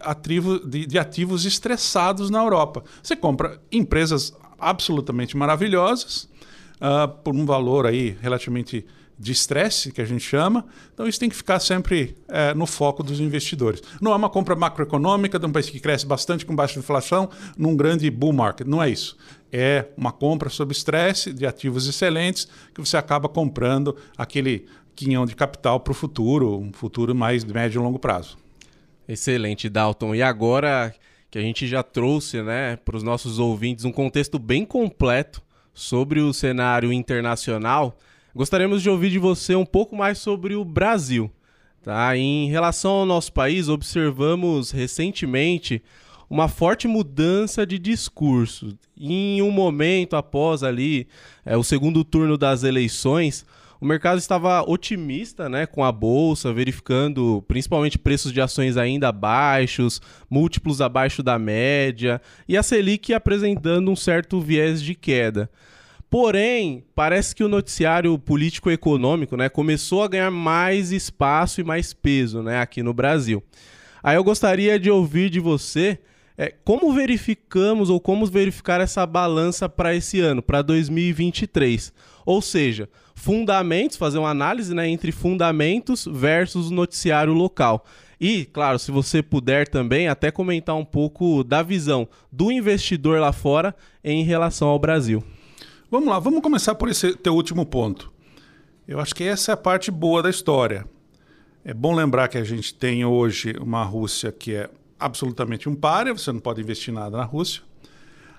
de, de ativos estressados na Europa. Você compra empresas absolutamente maravilhosas, uh, por um valor aí relativamente de estresse, que a gente chama. Então, isso tem que ficar sempre é, no foco dos investidores. Não é uma compra macroeconômica de um país que cresce bastante com baixa inflação num grande bull market. Não é isso. É uma compra sob estresse de ativos excelentes que você acaba comprando aquele quinhão de capital para o futuro, um futuro mais médio e longo prazo. Excelente, Dalton. E agora que a gente já trouxe né, para os nossos ouvintes um contexto bem completo sobre o cenário internacional, gostaríamos de ouvir de você um pouco mais sobre o Brasil. Tá? Em relação ao nosso país, observamos recentemente uma forte mudança de discurso. Em um momento após ali é, o segundo turno das eleições, o mercado estava otimista né, com a bolsa, verificando principalmente preços de ações ainda baixos, múltiplos abaixo da média, e a Selic apresentando um certo viés de queda. Porém, parece que o noticiário político-econômico né, começou a ganhar mais espaço e mais peso né, aqui no Brasil. Aí eu gostaria de ouvir de você é, como verificamos ou como verificar essa balança para esse ano, para 2023. Ou seja, fundamentos, fazer uma análise né, entre fundamentos versus noticiário local. E, claro, se você puder também, até comentar um pouco da visão do investidor lá fora em relação ao Brasil. Vamos lá, vamos começar por esse teu último ponto. Eu acho que essa é a parte boa da história. É bom lembrar que a gente tem hoje uma Rússia que é absolutamente um páreo, você não pode investir nada na Rússia.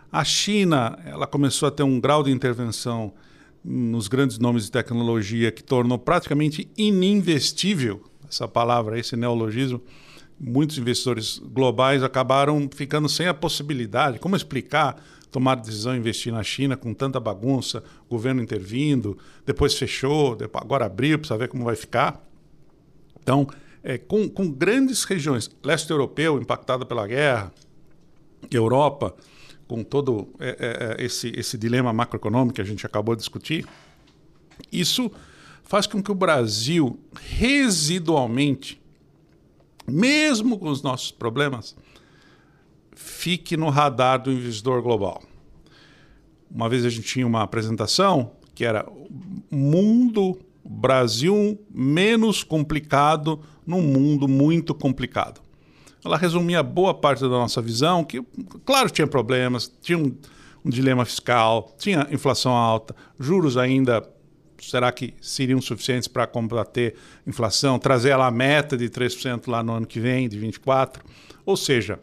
A China, ela começou a ter um grau de intervenção nos grandes nomes de tecnologia que tornou praticamente ininvestível essa palavra, esse neologismo. Muitos investidores globais acabaram ficando sem a possibilidade. Como explicar tomar decisão investir na China com tanta bagunça, governo intervindo, depois fechou, agora abriu, precisa ver como vai ficar. Então, é, com, com grandes regiões, leste europeu impactada pela guerra, Europa, com todo é, é, é, esse, esse dilema macroeconômico que a gente acabou de discutir, isso faz com que o Brasil, residualmente, mesmo com os nossos problemas, fique no radar do investidor global. Uma vez a gente tinha uma apresentação que era mundo Brasil menos complicado num mundo muito complicado ela resumia boa parte da nossa visão, que, claro, tinha problemas, tinha um, um dilema fiscal, tinha inflação alta, juros ainda será que seriam suficientes para combater inflação, trazer ela à meta de 3% lá no ano que vem, de 24%. Ou seja,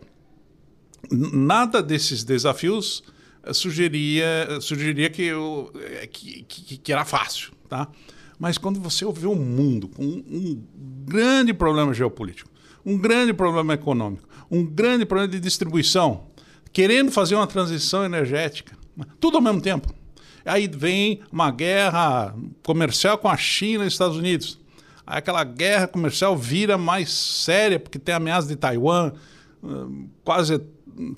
nada desses desafios eh, sugeria, sugeria que, eu, eh, que, que, que, era fácil. Tá? Mas quando você vê um mundo com um grande problema geopolítico, um grande problema econômico, um grande problema de distribuição, querendo fazer uma transição energética, tudo ao mesmo tempo. Aí vem uma guerra comercial com a China e os Estados Unidos. Aí aquela guerra comercial vira mais séria, porque tem ameaça de Taiwan, hum, quase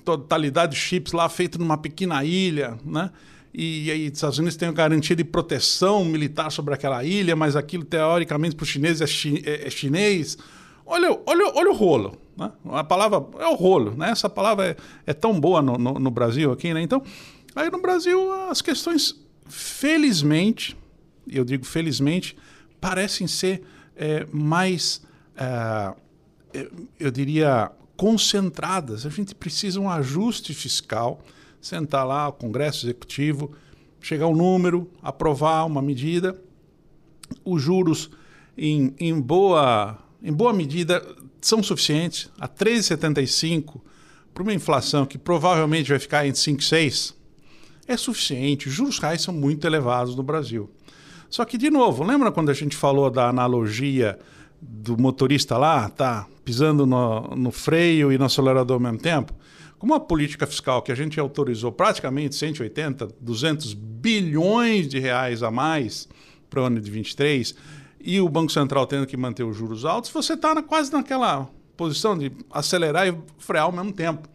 totalidade de chips lá feito numa pequena ilha, né? E aí os Estados Unidos têm a garantia de proteção militar sobre aquela ilha, mas aquilo teoricamente para os chineses é, chi é, é chinês. Olha, olha, olha o rolo. Né? A palavra é o rolo. Né? Essa palavra é, é tão boa no, no, no, Brasil aqui. Né? Então, aí no Brasil as questões, felizmente, eu digo felizmente, parecem ser é, mais, é, eu diria, concentradas. A gente precisa um ajuste fiscal, sentar lá, o Congresso Executivo, chegar um número, aprovar uma medida, os juros em, em boa em boa medida, são suficientes. A 13,75 para uma inflação que provavelmente vai ficar entre 5 e 6 é suficiente. Os juros reais são muito elevados no Brasil. Só que, de novo, lembra quando a gente falou da analogia do motorista lá, tá pisando no, no freio e no acelerador ao mesmo tempo? com uma política fiscal que a gente autorizou praticamente 180, 200 bilhões de reais a mais para o ano de 23 e o Banco Central tendo que manter os juros altos, você está quase naquela posição de acelerar e frear ao mesmo tempo.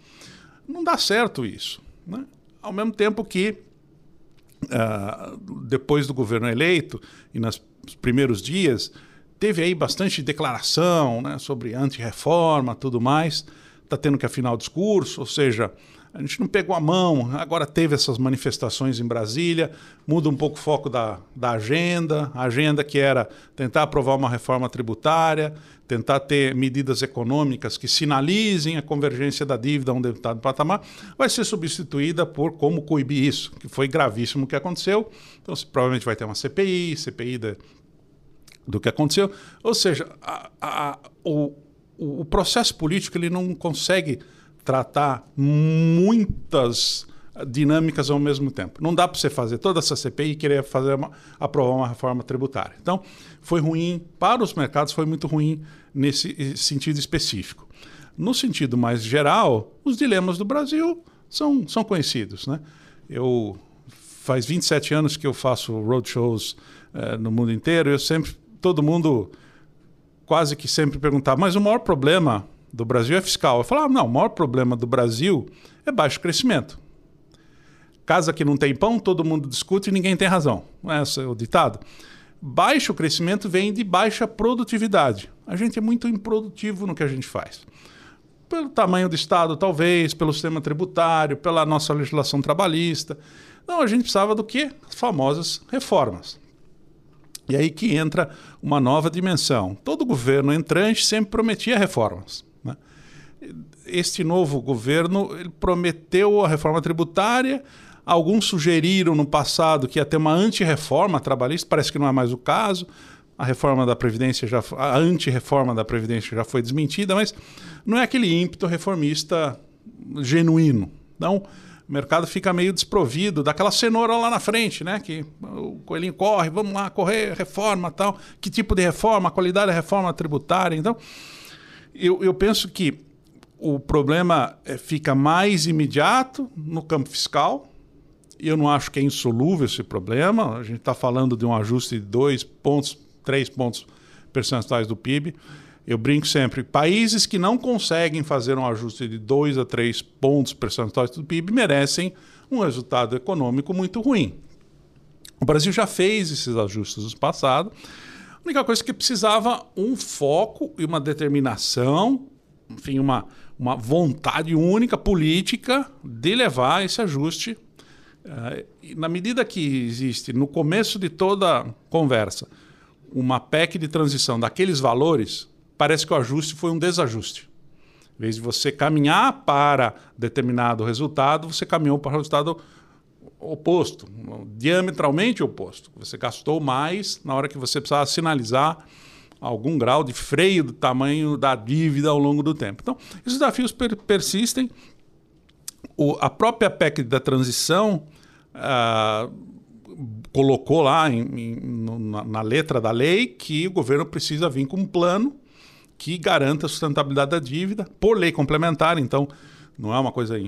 Não dá certo isso. Né? Ao mesmo tempo que, uh, depois do governo eleito e nos primeiros dias, teve aí bastante declaração né, sobre anti-reforma tudo mais. Está tendo que afinar o discurso, ou seja, a gente não pegou a mão, agora teve essas manifestações em Brasília, muda um pouco o foco da, da agenda, a agenda que era tentar aprovar uma reforma tributária, tentar ter medidas econômicas que sinalizem a convergência da dívida a um determinado patamar, vai ser substituída por como coibir isso, que foi gravíssimo o que aconteceu. Então, provavelmente vai ter uma CPI, CPI da, do que aconteceu. Ou seja, a, a, o, o processo político ele não consegue tratar muitas dinâmicas ao mesmo tempo. Não dá para você fazer toda essa CPI e querer fazer uma, aprovar uma reforma tributária. Então, foi ruim para os mercados, foi muito ruim nesse eh, sentido específico. No sentido mais geral, os dilemas do Brasil são, são conhecidos. Né? Eu faz 27 anos que eu faço roadshows eh, no mundo inteiro. Eu sempre, todo mundo quase que sempre perguntava, mas o maior problema do Brasil é fiscal. Eu falava, não, o maior problema do Brasil é baixo crescimento. Casa que não tem pão, todo mundo discute e ninguém tem razão. Não é esse o ditado? Baixo crescimento vem de baixa produtividade. A gente é muito improdutivo no que a gente faz. Pelo tamanho do Estado, talvez, pelo sistema tributário, pela nossa legislação trabalhista. Não, a gente precisava do quê? As famosas reformas. E aí que entra uma nova dimensão. Todo governo entrante sempre prometia reformas este novo governo prometeu a reforma tributária. Alguns sugeriram no passado que ia ter uma anti-reforma trabalhista, parece que não é mais o caso. A reforma da Previdência já a anti-reforma da Previdência já foi desmentida, mas não é aquele ímpeto reformista genuíno. Então, o mercado fica meio desprovido daquela cenoura lá na frente, né? Que o coelhinho corre, vamos lá, correr, reforma tal. Que tipo de reforma? A qualidade da reforma tributária. Então, eu, eu penso que o problema é, fica mais imediato no campo fiscal. Eu não acho que é insolúvel esse problema. A gente está falando de um ajuste de dois pontos, três pontos percentuais do PIB. Eu brinco sempre: países que não conseguem fazer um ajuste de 2 a 3 pontos percentuais do PIB merecem um resultado econômico muito ruim. O Brasil já fez esses ajustes no passado. A única coisa que precisava um foco e uma determinação, enfim, uma, uma vontade única política de levar esse ajuste. Uh, na medida que existe, no começo de toda conversa, uma PEC de transição daqueles valores, parece que o ajuste foi um desajuste. Em vez de você caminhar para determinado resultado, você caminhou para o resultado oposto, diametralmente oposto. Você gastou mais na hora que você precisava sinalizar algum grau de freio do tamanho da dívida ao longo do tempo. Então, esses desafios per persistem. O, a própria PEC da transição uh, colocou lá em, em, na, na, letra da lei que o governo precisa vir com um plano que garanta a sustentabilidade da dívida por lei complementar. Então, não é uma coisa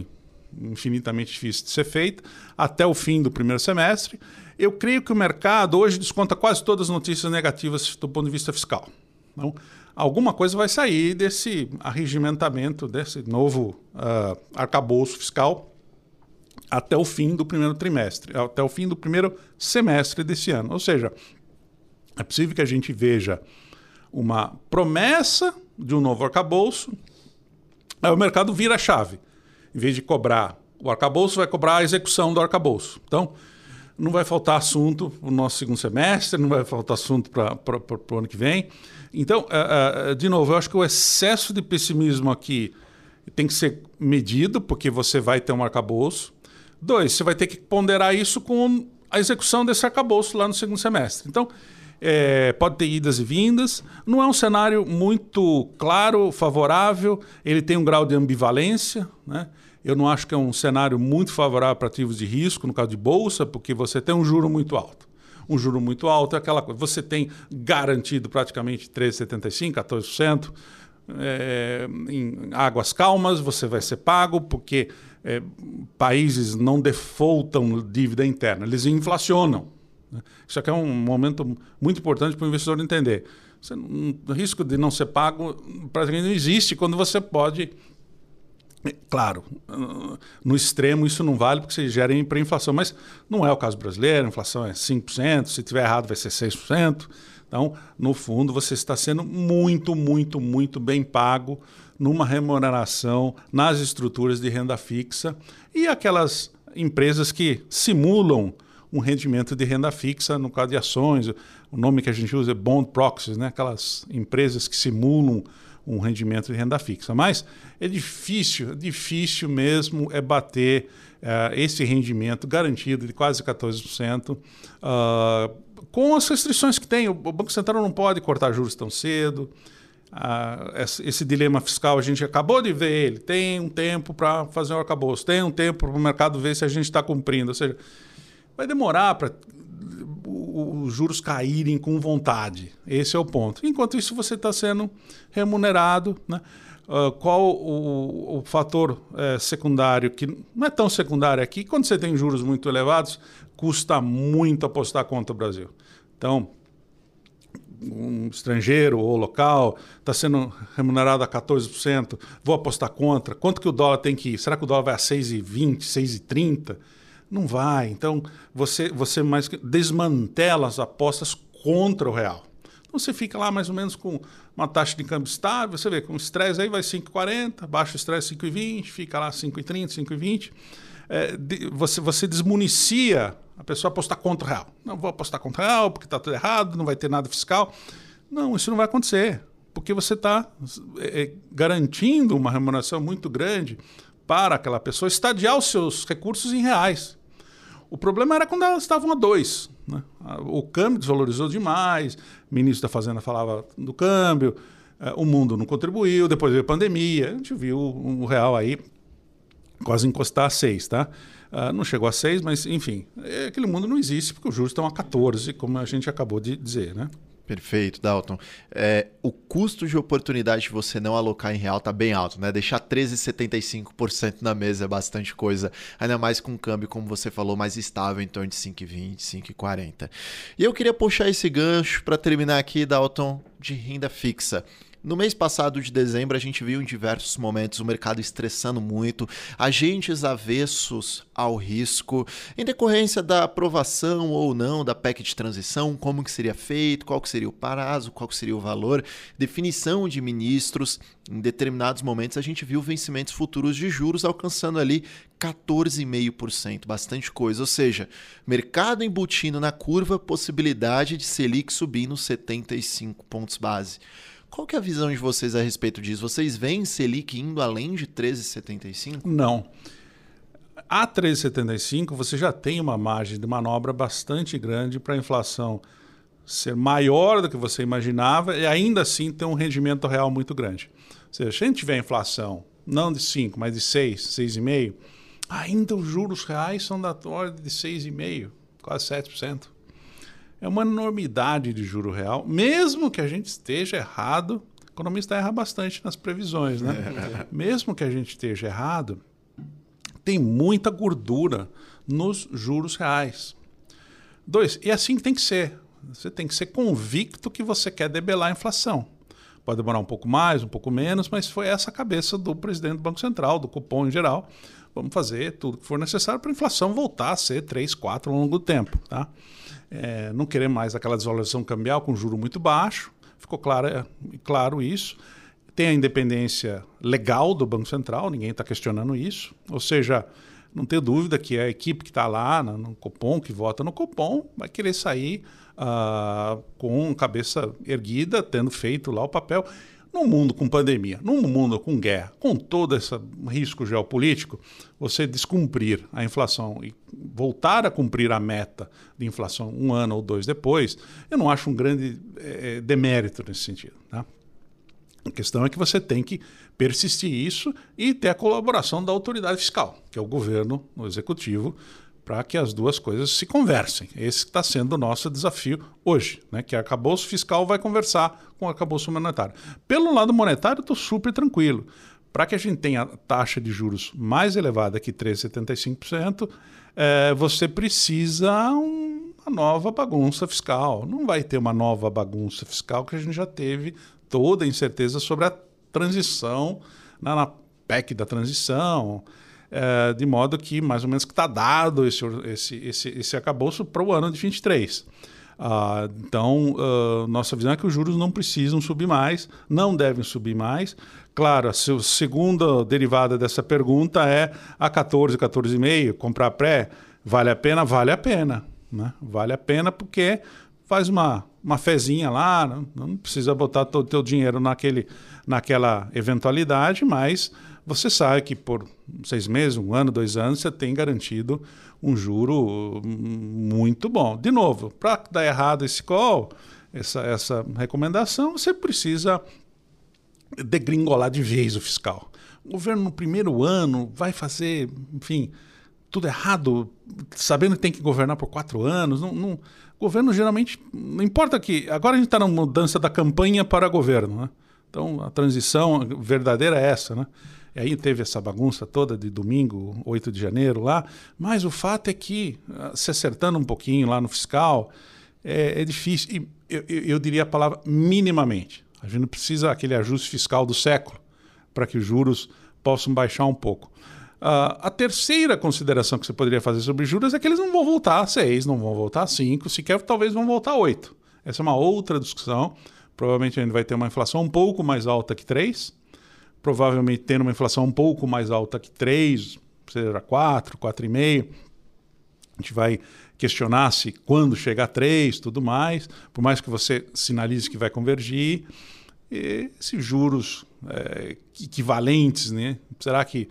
infinitamente difícil de ser feita até o fim do primeiro semestre. Eu creio que o mercado hoje desconta quase todas as notícias negativas do ponto de vista fiscal. Então, alguma coisa vai sair desse arregimentamento, desse novo uh, arcabouço fiscal até o fim do primeiro trimestre, até o fim do primeiro semestre desse ano. Ou seja, é possível que a gente veja uma promessa de um novo arcabouço, aí o mercado vira a chave. Em vez de cobrar o arcabouço, vai cobrar a execução do arcabouço. Então, não vai faltar assunto para o nosso segundo semestre, não vai faltar assunto para o ano que vem. Então, uh, uh, de novo, eu acho que o excesso de pessimismo aqui tem que ser medido, porque você vai ter um arcabouço. Dois, você vai ter que ponderar isso com a execução desse arcabouço lá no segundo semestre. Então, é, pode ter idas e vindas. Não é um cenário muito claro, favorável. Ele tem um grau de ambivalência. Né? Eu não acho que é um cenário muito favorável para ativos de risco, no caso de bolsa, porque você tem um juro muito alto. Um juro muito alto é aquela coisa. Você tem garantido praticamente 13,75%, 14%. é, em águas calmas, você vai ser pago, porque é, países não defaultam dívida interna, eles inflacionam. Né? Isso aqui é um momento muito importante para o investidor entender. Você, o risco de não ser pago praticamente não existe quando você pode. Claro, no extremo isso não vale porque você gera inflação, mas não é o caso brasileiro, a inflação é 5%, se tiver errado vai ser 6%. Então, no fundo, você está sendo muito, muito, muito bem pago numa remuneração nas estruturas de renda fixa e aquelas empresas que simulam um rendimento de renda fixa, no caso de ações, o nome que a gente usa é bond proxies, né? aquelas empresas que simulam um rendimento de renda fixa. Mas é difícil, difícil mesmo é bater uh, esse rendimento garantido de quase 14%. Uh, ah, com as restrições que tem. O Banco Central não pode cortar juros tão cedo. Ah, esse dilema fiscal a gente acabou de ver ele. Tem um tempo para fazer o arcabouço, tem um tempo para o mercado ver se a gente está cumprindo. Ou seja, vai demorar para os juros caírem com vontade. Esse é o ponto. Enquanto isso, você está sendo remunerado. Né? Uh, qual o, o fator é, secundário, que não é tão secundário aqui, quando você tem juros muito elevados, custa muito apostar contra o Brasil. Então, um estrangeiro ou local está sendo remunerado a 14%, vou apostar contra. Quanto que o dólar tem que ir? Será que o dólar vai a 6,20, 6,30? Não vai. Então, você, você mais desmantela as apostas contra o real. Então, você fica lá mais ou menos com uma taxa de câmbio estável, você vê, com estresse aí vai 5,40, baixo estresse 5,20, fica lá 5,30, 5,20. É, você, você desmunicia a pessoa apostar contra o real. Não vou apostar contra o real porque está tudo errado, não vai ter nada fiscal. Não, isso não vai acontecer, porque você está é, é, garantindo uma remuneração muito grande para aquela pessoa estadiar os seus recursos em reais. O problema era quando elas estavam a dois. Né? O câmbio desvalorizou demais, o ministro da Fazenda falava do câmbio, eh, o mundo não contribuiu, depois veio a pandemia, a gente viu o real aí quase encostar a seis, tá? Uh, não chegou a seis, mas enfim, aquele mundo não existe porque os juros estão a 14, como a gente acabou de dizer, né? Perfeito, Dalton. É, o custo de oportunidade de você não alocar em real está bem alto, né? Deixar 13,75% na mesa é bastante coisa, ainda mais com um câmbio, como você falou, mais estável, em torno de 5,20, 5,40. E eu queria puxar esse gancho para terminar aqui, Dalton, de renda fixa. No mês passado de dezembro, a gente viu em diversos momentos o mercado estressando muito, agentes avessos ao risco, em decorrência da aprovação ou não da PEC de transição, como que seria feito, qual que seria o prazo, qual que seria o valor, definição de ministros. Em determinados momentos, a gente viu vencimentos futuros de juros alcançando ali 14,5%, bastante coisa. Ou seja, mercado embutindo na curva, possibilidade de Selic subir nos 75 pontos base. Qual que é a visão de vocês a respeito disso? Vocês veem Selic indo além de 13,75? Não. A 13,75 você já tem uma margem de manobra bastante grande para a inflação ser maior do que você imaginava e ainda assim ter um rendimento real muito grande. Ou seja, se a gente tiver inflação não de 5, mas de 6, 6,5, ainda os juros reais são da ordem de 6,5, quase 7% é uma enormidade de juro real, mesmo que a gente esteja errado. O economista erra bastante nas previsões, né? mesmo que a gente esteja errado, tem muita gordura nos juros reais. Dois, e é assim que tem que ser. Você tem que ser convicto que você quer debelar a inflação. Pode demorar um pouco mais, um pouco menos, mas foi essa a cabeça do presidente do Banco Central, do cupom em geral. Vamos fazer tudo que for necessário para a inflação voltar a ser 3, 4 ao longo do tempo. Tá? É, não querer mais aquela desvalorização cambial com juro muito baixo, ficou claro, é, claro isso. Tem a independência legal do Banco Central, ninguém está questionando isso. Ou seja, não tenho dúvida que a equipe que está lá no, no Copom, que vota no Copom, vai querer sair uh, com cabeça erguida, tendo feito lá o papel. Num mundo com pandemia, num mundo com guerra, com todo esse risco geopolítico, você descumprir a inflação e voltar a cumprir a meta de inflação um ano ou dois depois, eu não acho um grande é, demérito nesse sentido. Tá? A questão é que você tem que persistir isso e ter a colaboração da autoridade fiscal, que é o governo, o executivo, para que as duas coisas se conversem. Esse está sendo o nosso desafio hoje, né? que o arcabouço fiscal vai conversar com o arcabouço monetário. Pelo lado monetário, estou super tranquilo. Para que a gente tenha taxa de juros mais elevada que 3,75%, é, você precisa um, uma nova bagunça fiscal. Não vai ter uma nova bagunça fiscal que a gente já teve toda a incerteza sobre a transição, na, na PEC da transição, é, de modo que mais ou menos que está dado esse, esse, esse, esse acabouço para o ano de 23. Ah, então, uh, nossa visão é que os juros não precisam subir mais, não devem subir mais. Claro, a segunda derivada dessa pergunta é a 14, 14,5, comprar pré, vale a pena? Vale a pena. Né? Vale a pena porque faz uma, uma fezinha lá, não, não precisa botar todo o teu dinheiro naquele, naquela eventualidade, mas você sabe que por seis meses, um ano, dois anos, você tem garantido um juro muito bom. De novo, para dar errado esse call, essa, essa recomendação, você precisa degringolar de vez o fiscal. O governo no primeiro ano vai fazer, enfim, tudo errado, sabendo que tem que governar por quatro anos. Não, não, governo geralmente, não importa que. Agora a gente está na mudança da campanha para governo. Né? Então a transição verdadeira é essa. Né? Aí teve essa bagunça toda de domingo, 8 de janeiro lá. Mas o fato é que, ah, se acertando um pouquinho lá no fiscal, é, é difícil. E eu, eu, eu, diria a palavra minimamente. A gente não precisa aquele ajuste fiscal do século para que os juros possam baixar um pouco. Uh, a terceira consideração que você poderia fazer sobre juros é que eles não vão voltar a 6, não vão voltar a 5, sequer talvez vão voltar a 8. Essa é uma outra discussão. Provavelmente a gente vai ter uma inflação um pouco mais alta que 3, provavelmente tendo uma inflação um pouco mais alta que 3, seja 4, 4,5. A gente vai questionar se quando chegar a 3, tudo mais, por mais que você sinalize que vai convergir. E esses juros é, equivalentes, né? será que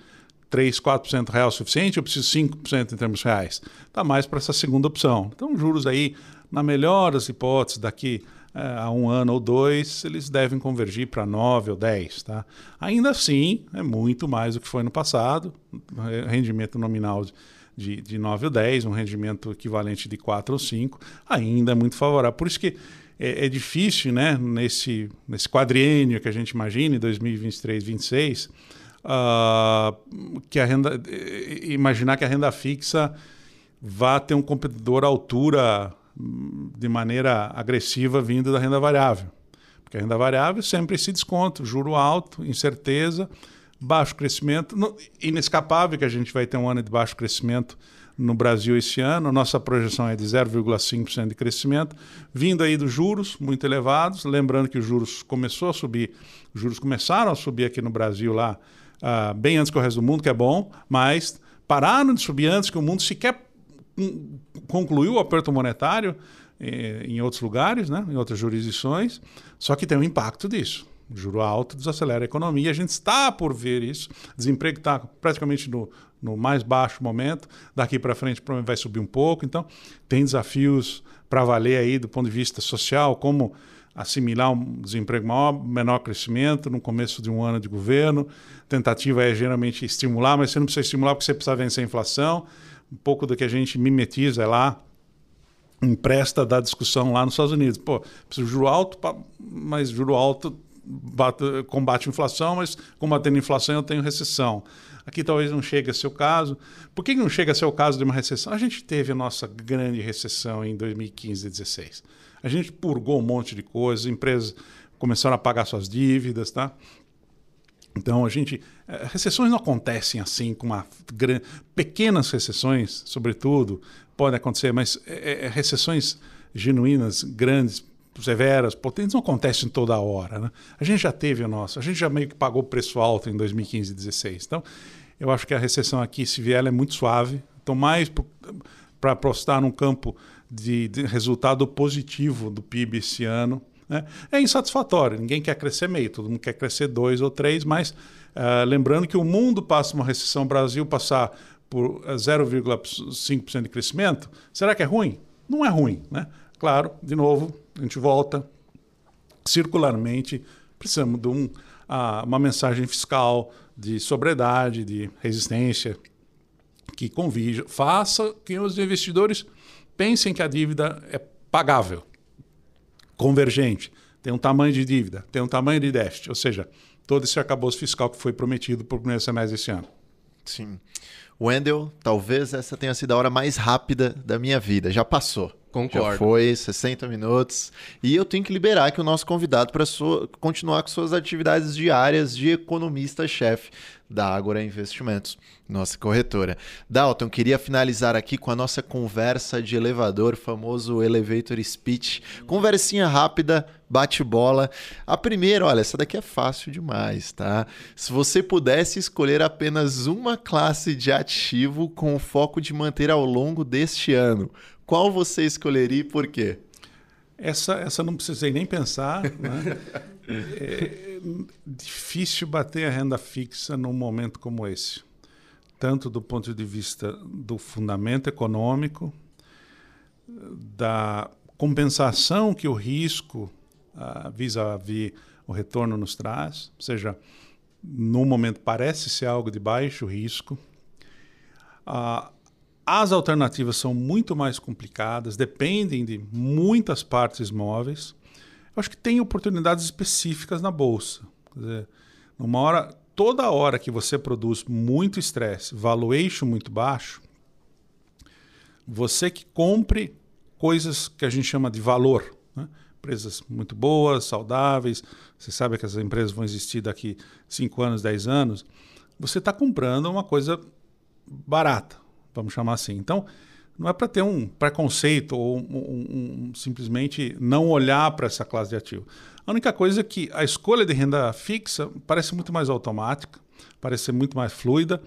3, 4% real é suficiente ou preciso 5% em termos reais? Está mais para essa segunda opção. Então, juros aí, na melhor das hipóteses, daqui é, a um ano ou dois, eles devem convergir para 9 ou 10. Tá? Ainda assim, é muito mais do que foi no passado, rendimento nominal de, de 9 ou 10, um rendimento equivalente de 4 ou 5, ainda é muito favorável. Por isso que é, é difícil, né, nesse, nesse quadriênio que a gente imagina, em 2023, 2026, uh, que a renda, imaginar que a renda fixa vá ter um competidor à altura de maneira agressiva vindo da renda variável. Porque a renda variável sempre se desconto, juro alto, incerteza, baixo crescimento, inescapável que a gente vai ter um ano de baixo crescimento no Brasil esse ano. Nossa projeção é de 0,5% de crescimento, vindo aí dos juros muito elevados. Lembrando que os juros começou a subir, os juros começaram a subir aqui no Brasil lá uh, bem antes que o resto do mundo, que é bom, mas pararam de subir antes que o mundo sequer concluiu o aperto monetário eh, em outros lugares, né, em outras jurisdições, só que tem um impacto disso. Juro alto desacelera a economia, a gente está por ver isso. Desemprego está praticamente no, no mais baixo momento, daqui para frente provavelmente vai subir um pouco, então tem desafios para valer aí do ponto de vista social, como assimilar um desemprego maior, menor crescimento no começo de um ano de governo. Tentativa é geralmente estimular, mas você não precisa estimular porque você precisa vencer a inflação um pouco do que a gente mimetiza lá, empresta da discussão lá nos Estados Unidos. Pô, preciso juro alto, mas juro alto bate, combate a inflação, mas combatendo a inflação eu tenho recessão. Aqui talvez não chegue a ser o caso. Por que não chega a ser o caso de uma recessão? A gente teve a nossa grande recessão em 2015 e 2016. A gente purgou um monte de coisas, empresas começaram a pagar suas dívidas, tá? Então a gente eh, recessões não acontecem assim com uma grande, pequenas recessões, sobretudo podem acontecer, mas é, é, recessões genuínas, grandes, severas, potentes não acontecem toda hora, né? A gente já teve o nosso, a gente já meio que pagou preço alto em 2015 e 2016. Então eu acho que a recessão aqui, se vier, é muito suave. Então mais para apostar num campo de, de resultado positivo do PIB esse ano né? É insatisfatório, ninguém quer crescer meio, todo mundo quer crescer dois ou três, mas uh, lembrando que o mundo passa uma recessão, o Brasil passar por 0,5% de crescimento, será que é ruim? Não é ruim. Né? Claro, de novo, a gente volta circularmente, precisamos de um, uh, uma mensagem fiscal de sobriedade, de resistência, que convija, faça que os investidores pensem que a dívida é pagável, convergente, tem um tamanho de dívida, tem um tamanho de déficit, ou seja, todo esse arcabouço fiscal que foi prometido por primeiro semestre desse ano. Sim. Wendel, talvez essa tenha sido a hora mais rápida da minha vida. Já passou. Concordo. Já foi 60 minutos. E eu tenho que liberar aqui o nosso convidado para continuar com suas atividades diárias de economista-chefe da Agora Investimentos, nossa corretora. Dalton, queria finalizar aqui com a nossa conversa de elevador, famoso elevator speech. Conversinha rápida, bate-bola. A primeira, olha, essa daqui é fácil demais, tá? Se você pudesse escolher apenas uma classe de ativo com o foco de manter ao longo deste ano, qual você escolheria e por quê? Essa, essa não precisei nem pensar. Né? (laughs) é difícil bater a renda fixa num momento como esse, tanto do ponto de vista do fundamento econômico, da compensação que o risco uh, vis-à-vis o retorno nos traz, ou seja, no momento parece ser algo de baixo risco. Uh, as alternativas são muito mais complicadas, dependem de muitas partes móveis. Eu acho que tem oportunidades específicas na bolsa. Quer dizer, numa hora, toda hora que você produz muito estresse, valuation muito baixo, você que compre coisas que a gente chama de valor, né? empresas muito boas, saudáveis, você sabe que essas empresas vão existir daqui 5 anos, 10 anos, você está comprando uma coisa barata vamos chamar assim. Então, não é para ter um preconceito ou um, um, um, simplesmente não olhar para essa classe de ativo. A única coisa é que a escolha de renda fixa parece muito mais automática, parece muito mais fluida,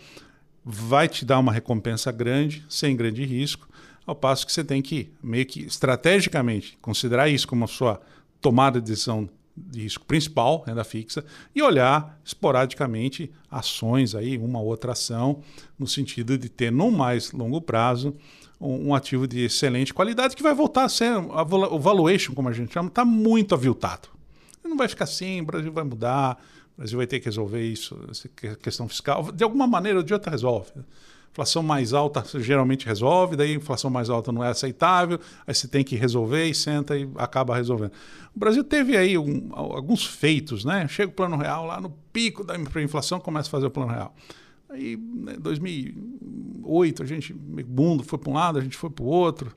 vai te dar uma recompensa grande, sem grande risco, ao passo que você tem que, meio que estrategicamente, considerar isso como a sua tomada de decisão de risco principal, renda fixa, e olhar esporadicamente ações aí, uma outra ação, no sentido de ter no mais longo prazo um, um ativo de excelente qualidade que vai voltar a ser o valuation, como a gente chama, está muito aviltado. Não vai ficar assim, o Brasil vai mudar, o Brasil vai ter que resolver isso, essa questão fiscal. De alguma maneira, de outra resolve inflação mais alta geralmente resolve, daí inflação mais alta não é aceitável, aí você tem que resolver e senta e acaba resolvendo. O Brasil teve aí um, alguns feitos, né? Chega o plano real lá no pico da inflação, começa a fazer o plano real. Aí, né, 2008, a gente, mundo foi para um lado, a gente foi para o outro.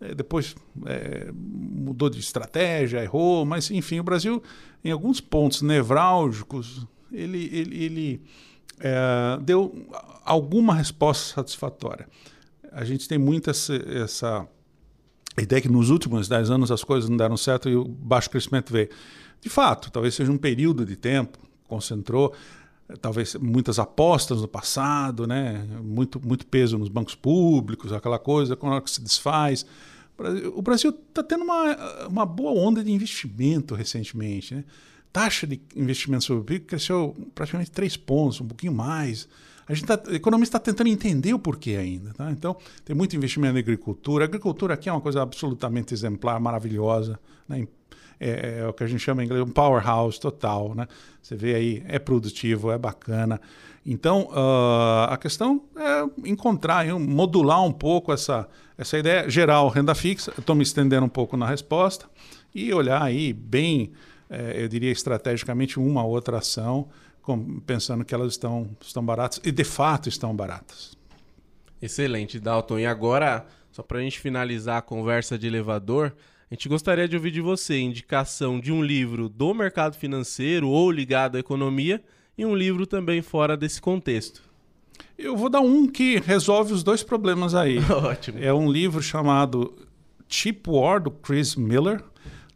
É, depois é, mudou de estratégia, errou, mas enfim, o Brasil, em alguns pontos nevrálgicos, ele, ele, ele é, deu alguma resposta satisfatória. A gente tem muito essa, essa ideia que nos últimos 10 anos as coisas não deram certo e o baixo crescimento veio. De fato, talvez seja um período de tempo, concentrou, talvez muitas apostas no passado, né? muito, muito peso nos bancos públicos, aquela coisa, quando se desfaz. O Brasil está tendo uma, uma boa onda de investimento recentemente. Né? Taxa de investimento sobre o PIB cresceu praticamente três pontos, um pouquinho mais. A gente tá, economista está tentando entender o porquê ainda. Tá? Então, tem muito investimento na agricultura. A agricultura aqui é uma coisa absolutamente exemplar, maravilhosa. Né? É, é, o que a gente chama em inglês um powerhouse total. Né? Você vê aí, é produtivo, é bacana. Então, uh, a questão é encontrar, modular um pouco essa, essa ideia geral, renda fixa. Estou me estendendo um pouco na resposta e olhar aí bem é, eu diria estrategicamente, uma outra ação, com, pensando que elas estão, estão baratas e de fato estão baratas. Excelente, Dalton. E agora, só para a gente finalizar a conversa de elevador, a gente gostaria de ouvir de você indicação de um livro do mercado financeiro ou ligado à economia e um livro também fora desse contexto. Eu vou dar um que resolve os dois problemas aí. (laughs) Ótimo. É um livro chamado Cheap War, do Chris Miller.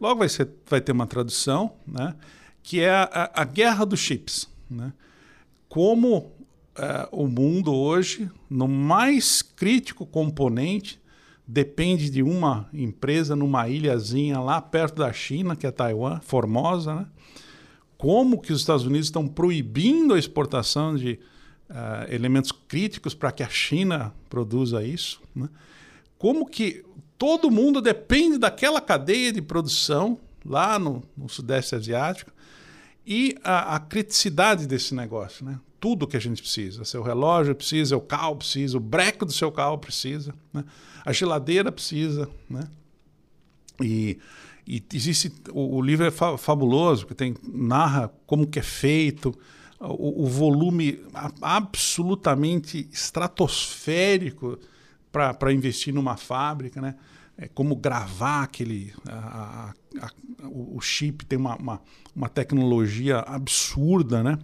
Logo vai, ser, vai ter uma tradução, né? que é a, a guerra dos chips. Né? Como é, o mundo hoje, no mais crítico componente, depende de uma empresa numa ilhazinha lá perto da China, que é Taiwan, Formosa, né? Como que os Estados Unidos estão proibindo a exportação de uh, elementos críticos para que a China produza isso? Né? Como que todo mundo depende daquela cadeia de produção lá no, no Sudeste Asiático e a, a criticidade desse negócio, né? Tudo que a gente precisa. Seu relógio precisa, o carro precisa, o breco do seu carro precisa, né? a geladeira precisa, né? E, e existe o, o livro é fa fabuloso, que tem narra como que é feito, o, o volume absolutamente estratosférico para investir numa fábrica, né? É como gravar aquele a, a, a, o chip tem uma, uma, uma, tecnologia absurda, né?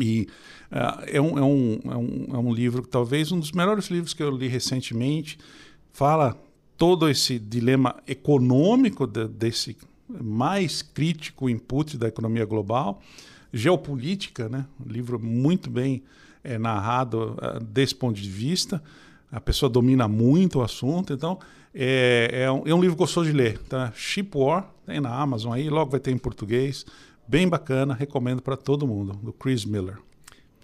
E uh, é, um, é, um, é, um, é um livro, talvez um dos melhores livros que eu li recentemente, fala todo esse dilema econômico de, desse mais crítico input da economia global, geopolítica, né? Um livro muito bem é, narrado uh, desse ponto de vista. A pessoa domina muito o assunto, então é, é, um, é um livro gostoso de ler. Tá? Ship War, tem na Amazon aí, logo vai ter em português. Bem bacana, recomendo para todo mundo, do Chris Miller.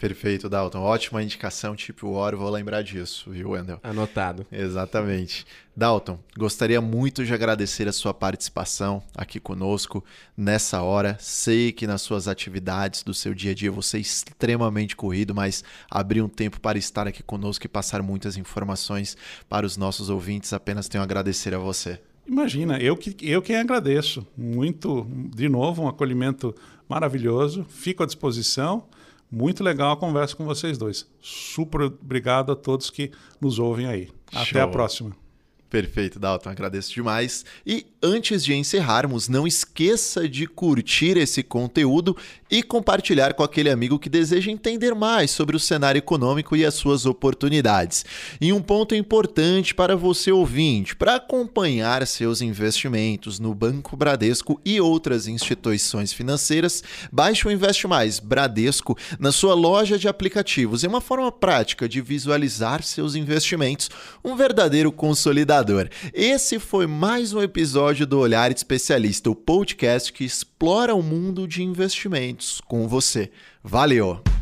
Perfeito, Dalton. Ótima indicação, tipo War, vou lembrar disso, viu, Wendel? Anotado. Exatamente. Dalton, gostaria muito de agradecer a sua participação aqui conosco nessa hora. Sei que nas suas atividades do seu dia a dia você é extremamente corrido, mas abrir um tempo para estar aqui conosco e passar muitas informações para os nossos ouvintes, apenas tenho a agradecer a você. Imagina, eu que eu quem agradeço. Muito, de novo, um acolhimento maravilhoso. Fico à disposição. Muito legal a conversa com vocês dois. Super obrigado a todos que nos ouvem aí. Até Show. a próxima. Perfeito, Dalton, agradeço demais. E antes de encerrarmos, não esqueça de curtir esse conteúdo e compartilhar com aquele amigo que deseja entender mais sobre o cenário econômico e as suas oportunidades. E um ponto importante para você ouvinte, para acompanhar seus investimentos no Banco Bradesco e outras instituições financeiras, baixe o Investe Mais Bradesco na sua loja de aplicativos. É uma forma prática de visualizar seus investimentos, um verdadeiro consolidador esse foi mais um episódio do Olhar Especialista, o podcast que explora o mundo de investimentos com você. Valeu!